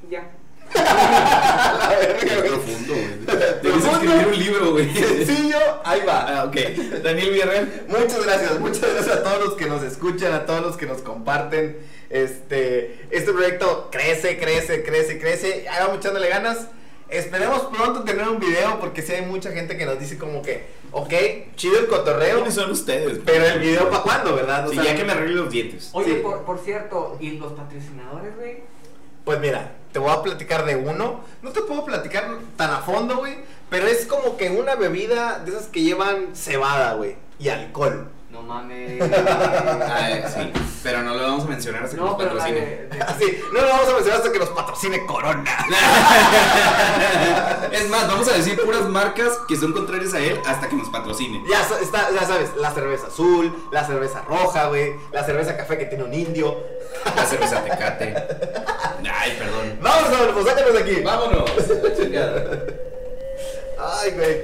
Ya. Qué profundo, güey. Debes (laughs) escribir un libro, güey. Sencillo, ahí va. Ah, ok. Daniel Villarreal. Muchas gracias, muchas gracias a todos los que nos escuchan, a todos los que nos comparten. Este, este proyecto crece, crece, crece, crece. Ahí vamos echándole ganas. Esperemos pronto tener un video porque si hay mucha gente que nos dice como que, ok, chido el cotorreo, ¿Quiénes son ustedes? pero el video para cuándo, ¿verdad? O Sí, sea, ya que me arregle los dientes. Oye, Sí. por, por cierto, ¿y los patrocinadores, güey? Pues mira, te voy a platicar de uno. No te puedo platicar tan a fondo, güey. Pero es como que una bebida de esas que llevan cebada, güey. Y alcohol. No mames. (laughs) Ah, eh, sí, pero no lo vamos a mencionar hasta que no, nos patrocine. de, de- Así, no lo vamos a mencionar hasta que nos patrocine Corona. (laughs) es más, vamos a decir puras marcas que son contrarias a él hasta que nos patrocine. Ya, está, ya sabes, la cerveza azul, la cerveza roja, güey. La cerveza café que tiene un indio. La cerveza tecate. Ay, perdón. Vamos, Adolfo, sácanos de aquí. Vámonos. (laughs) Ay, güey.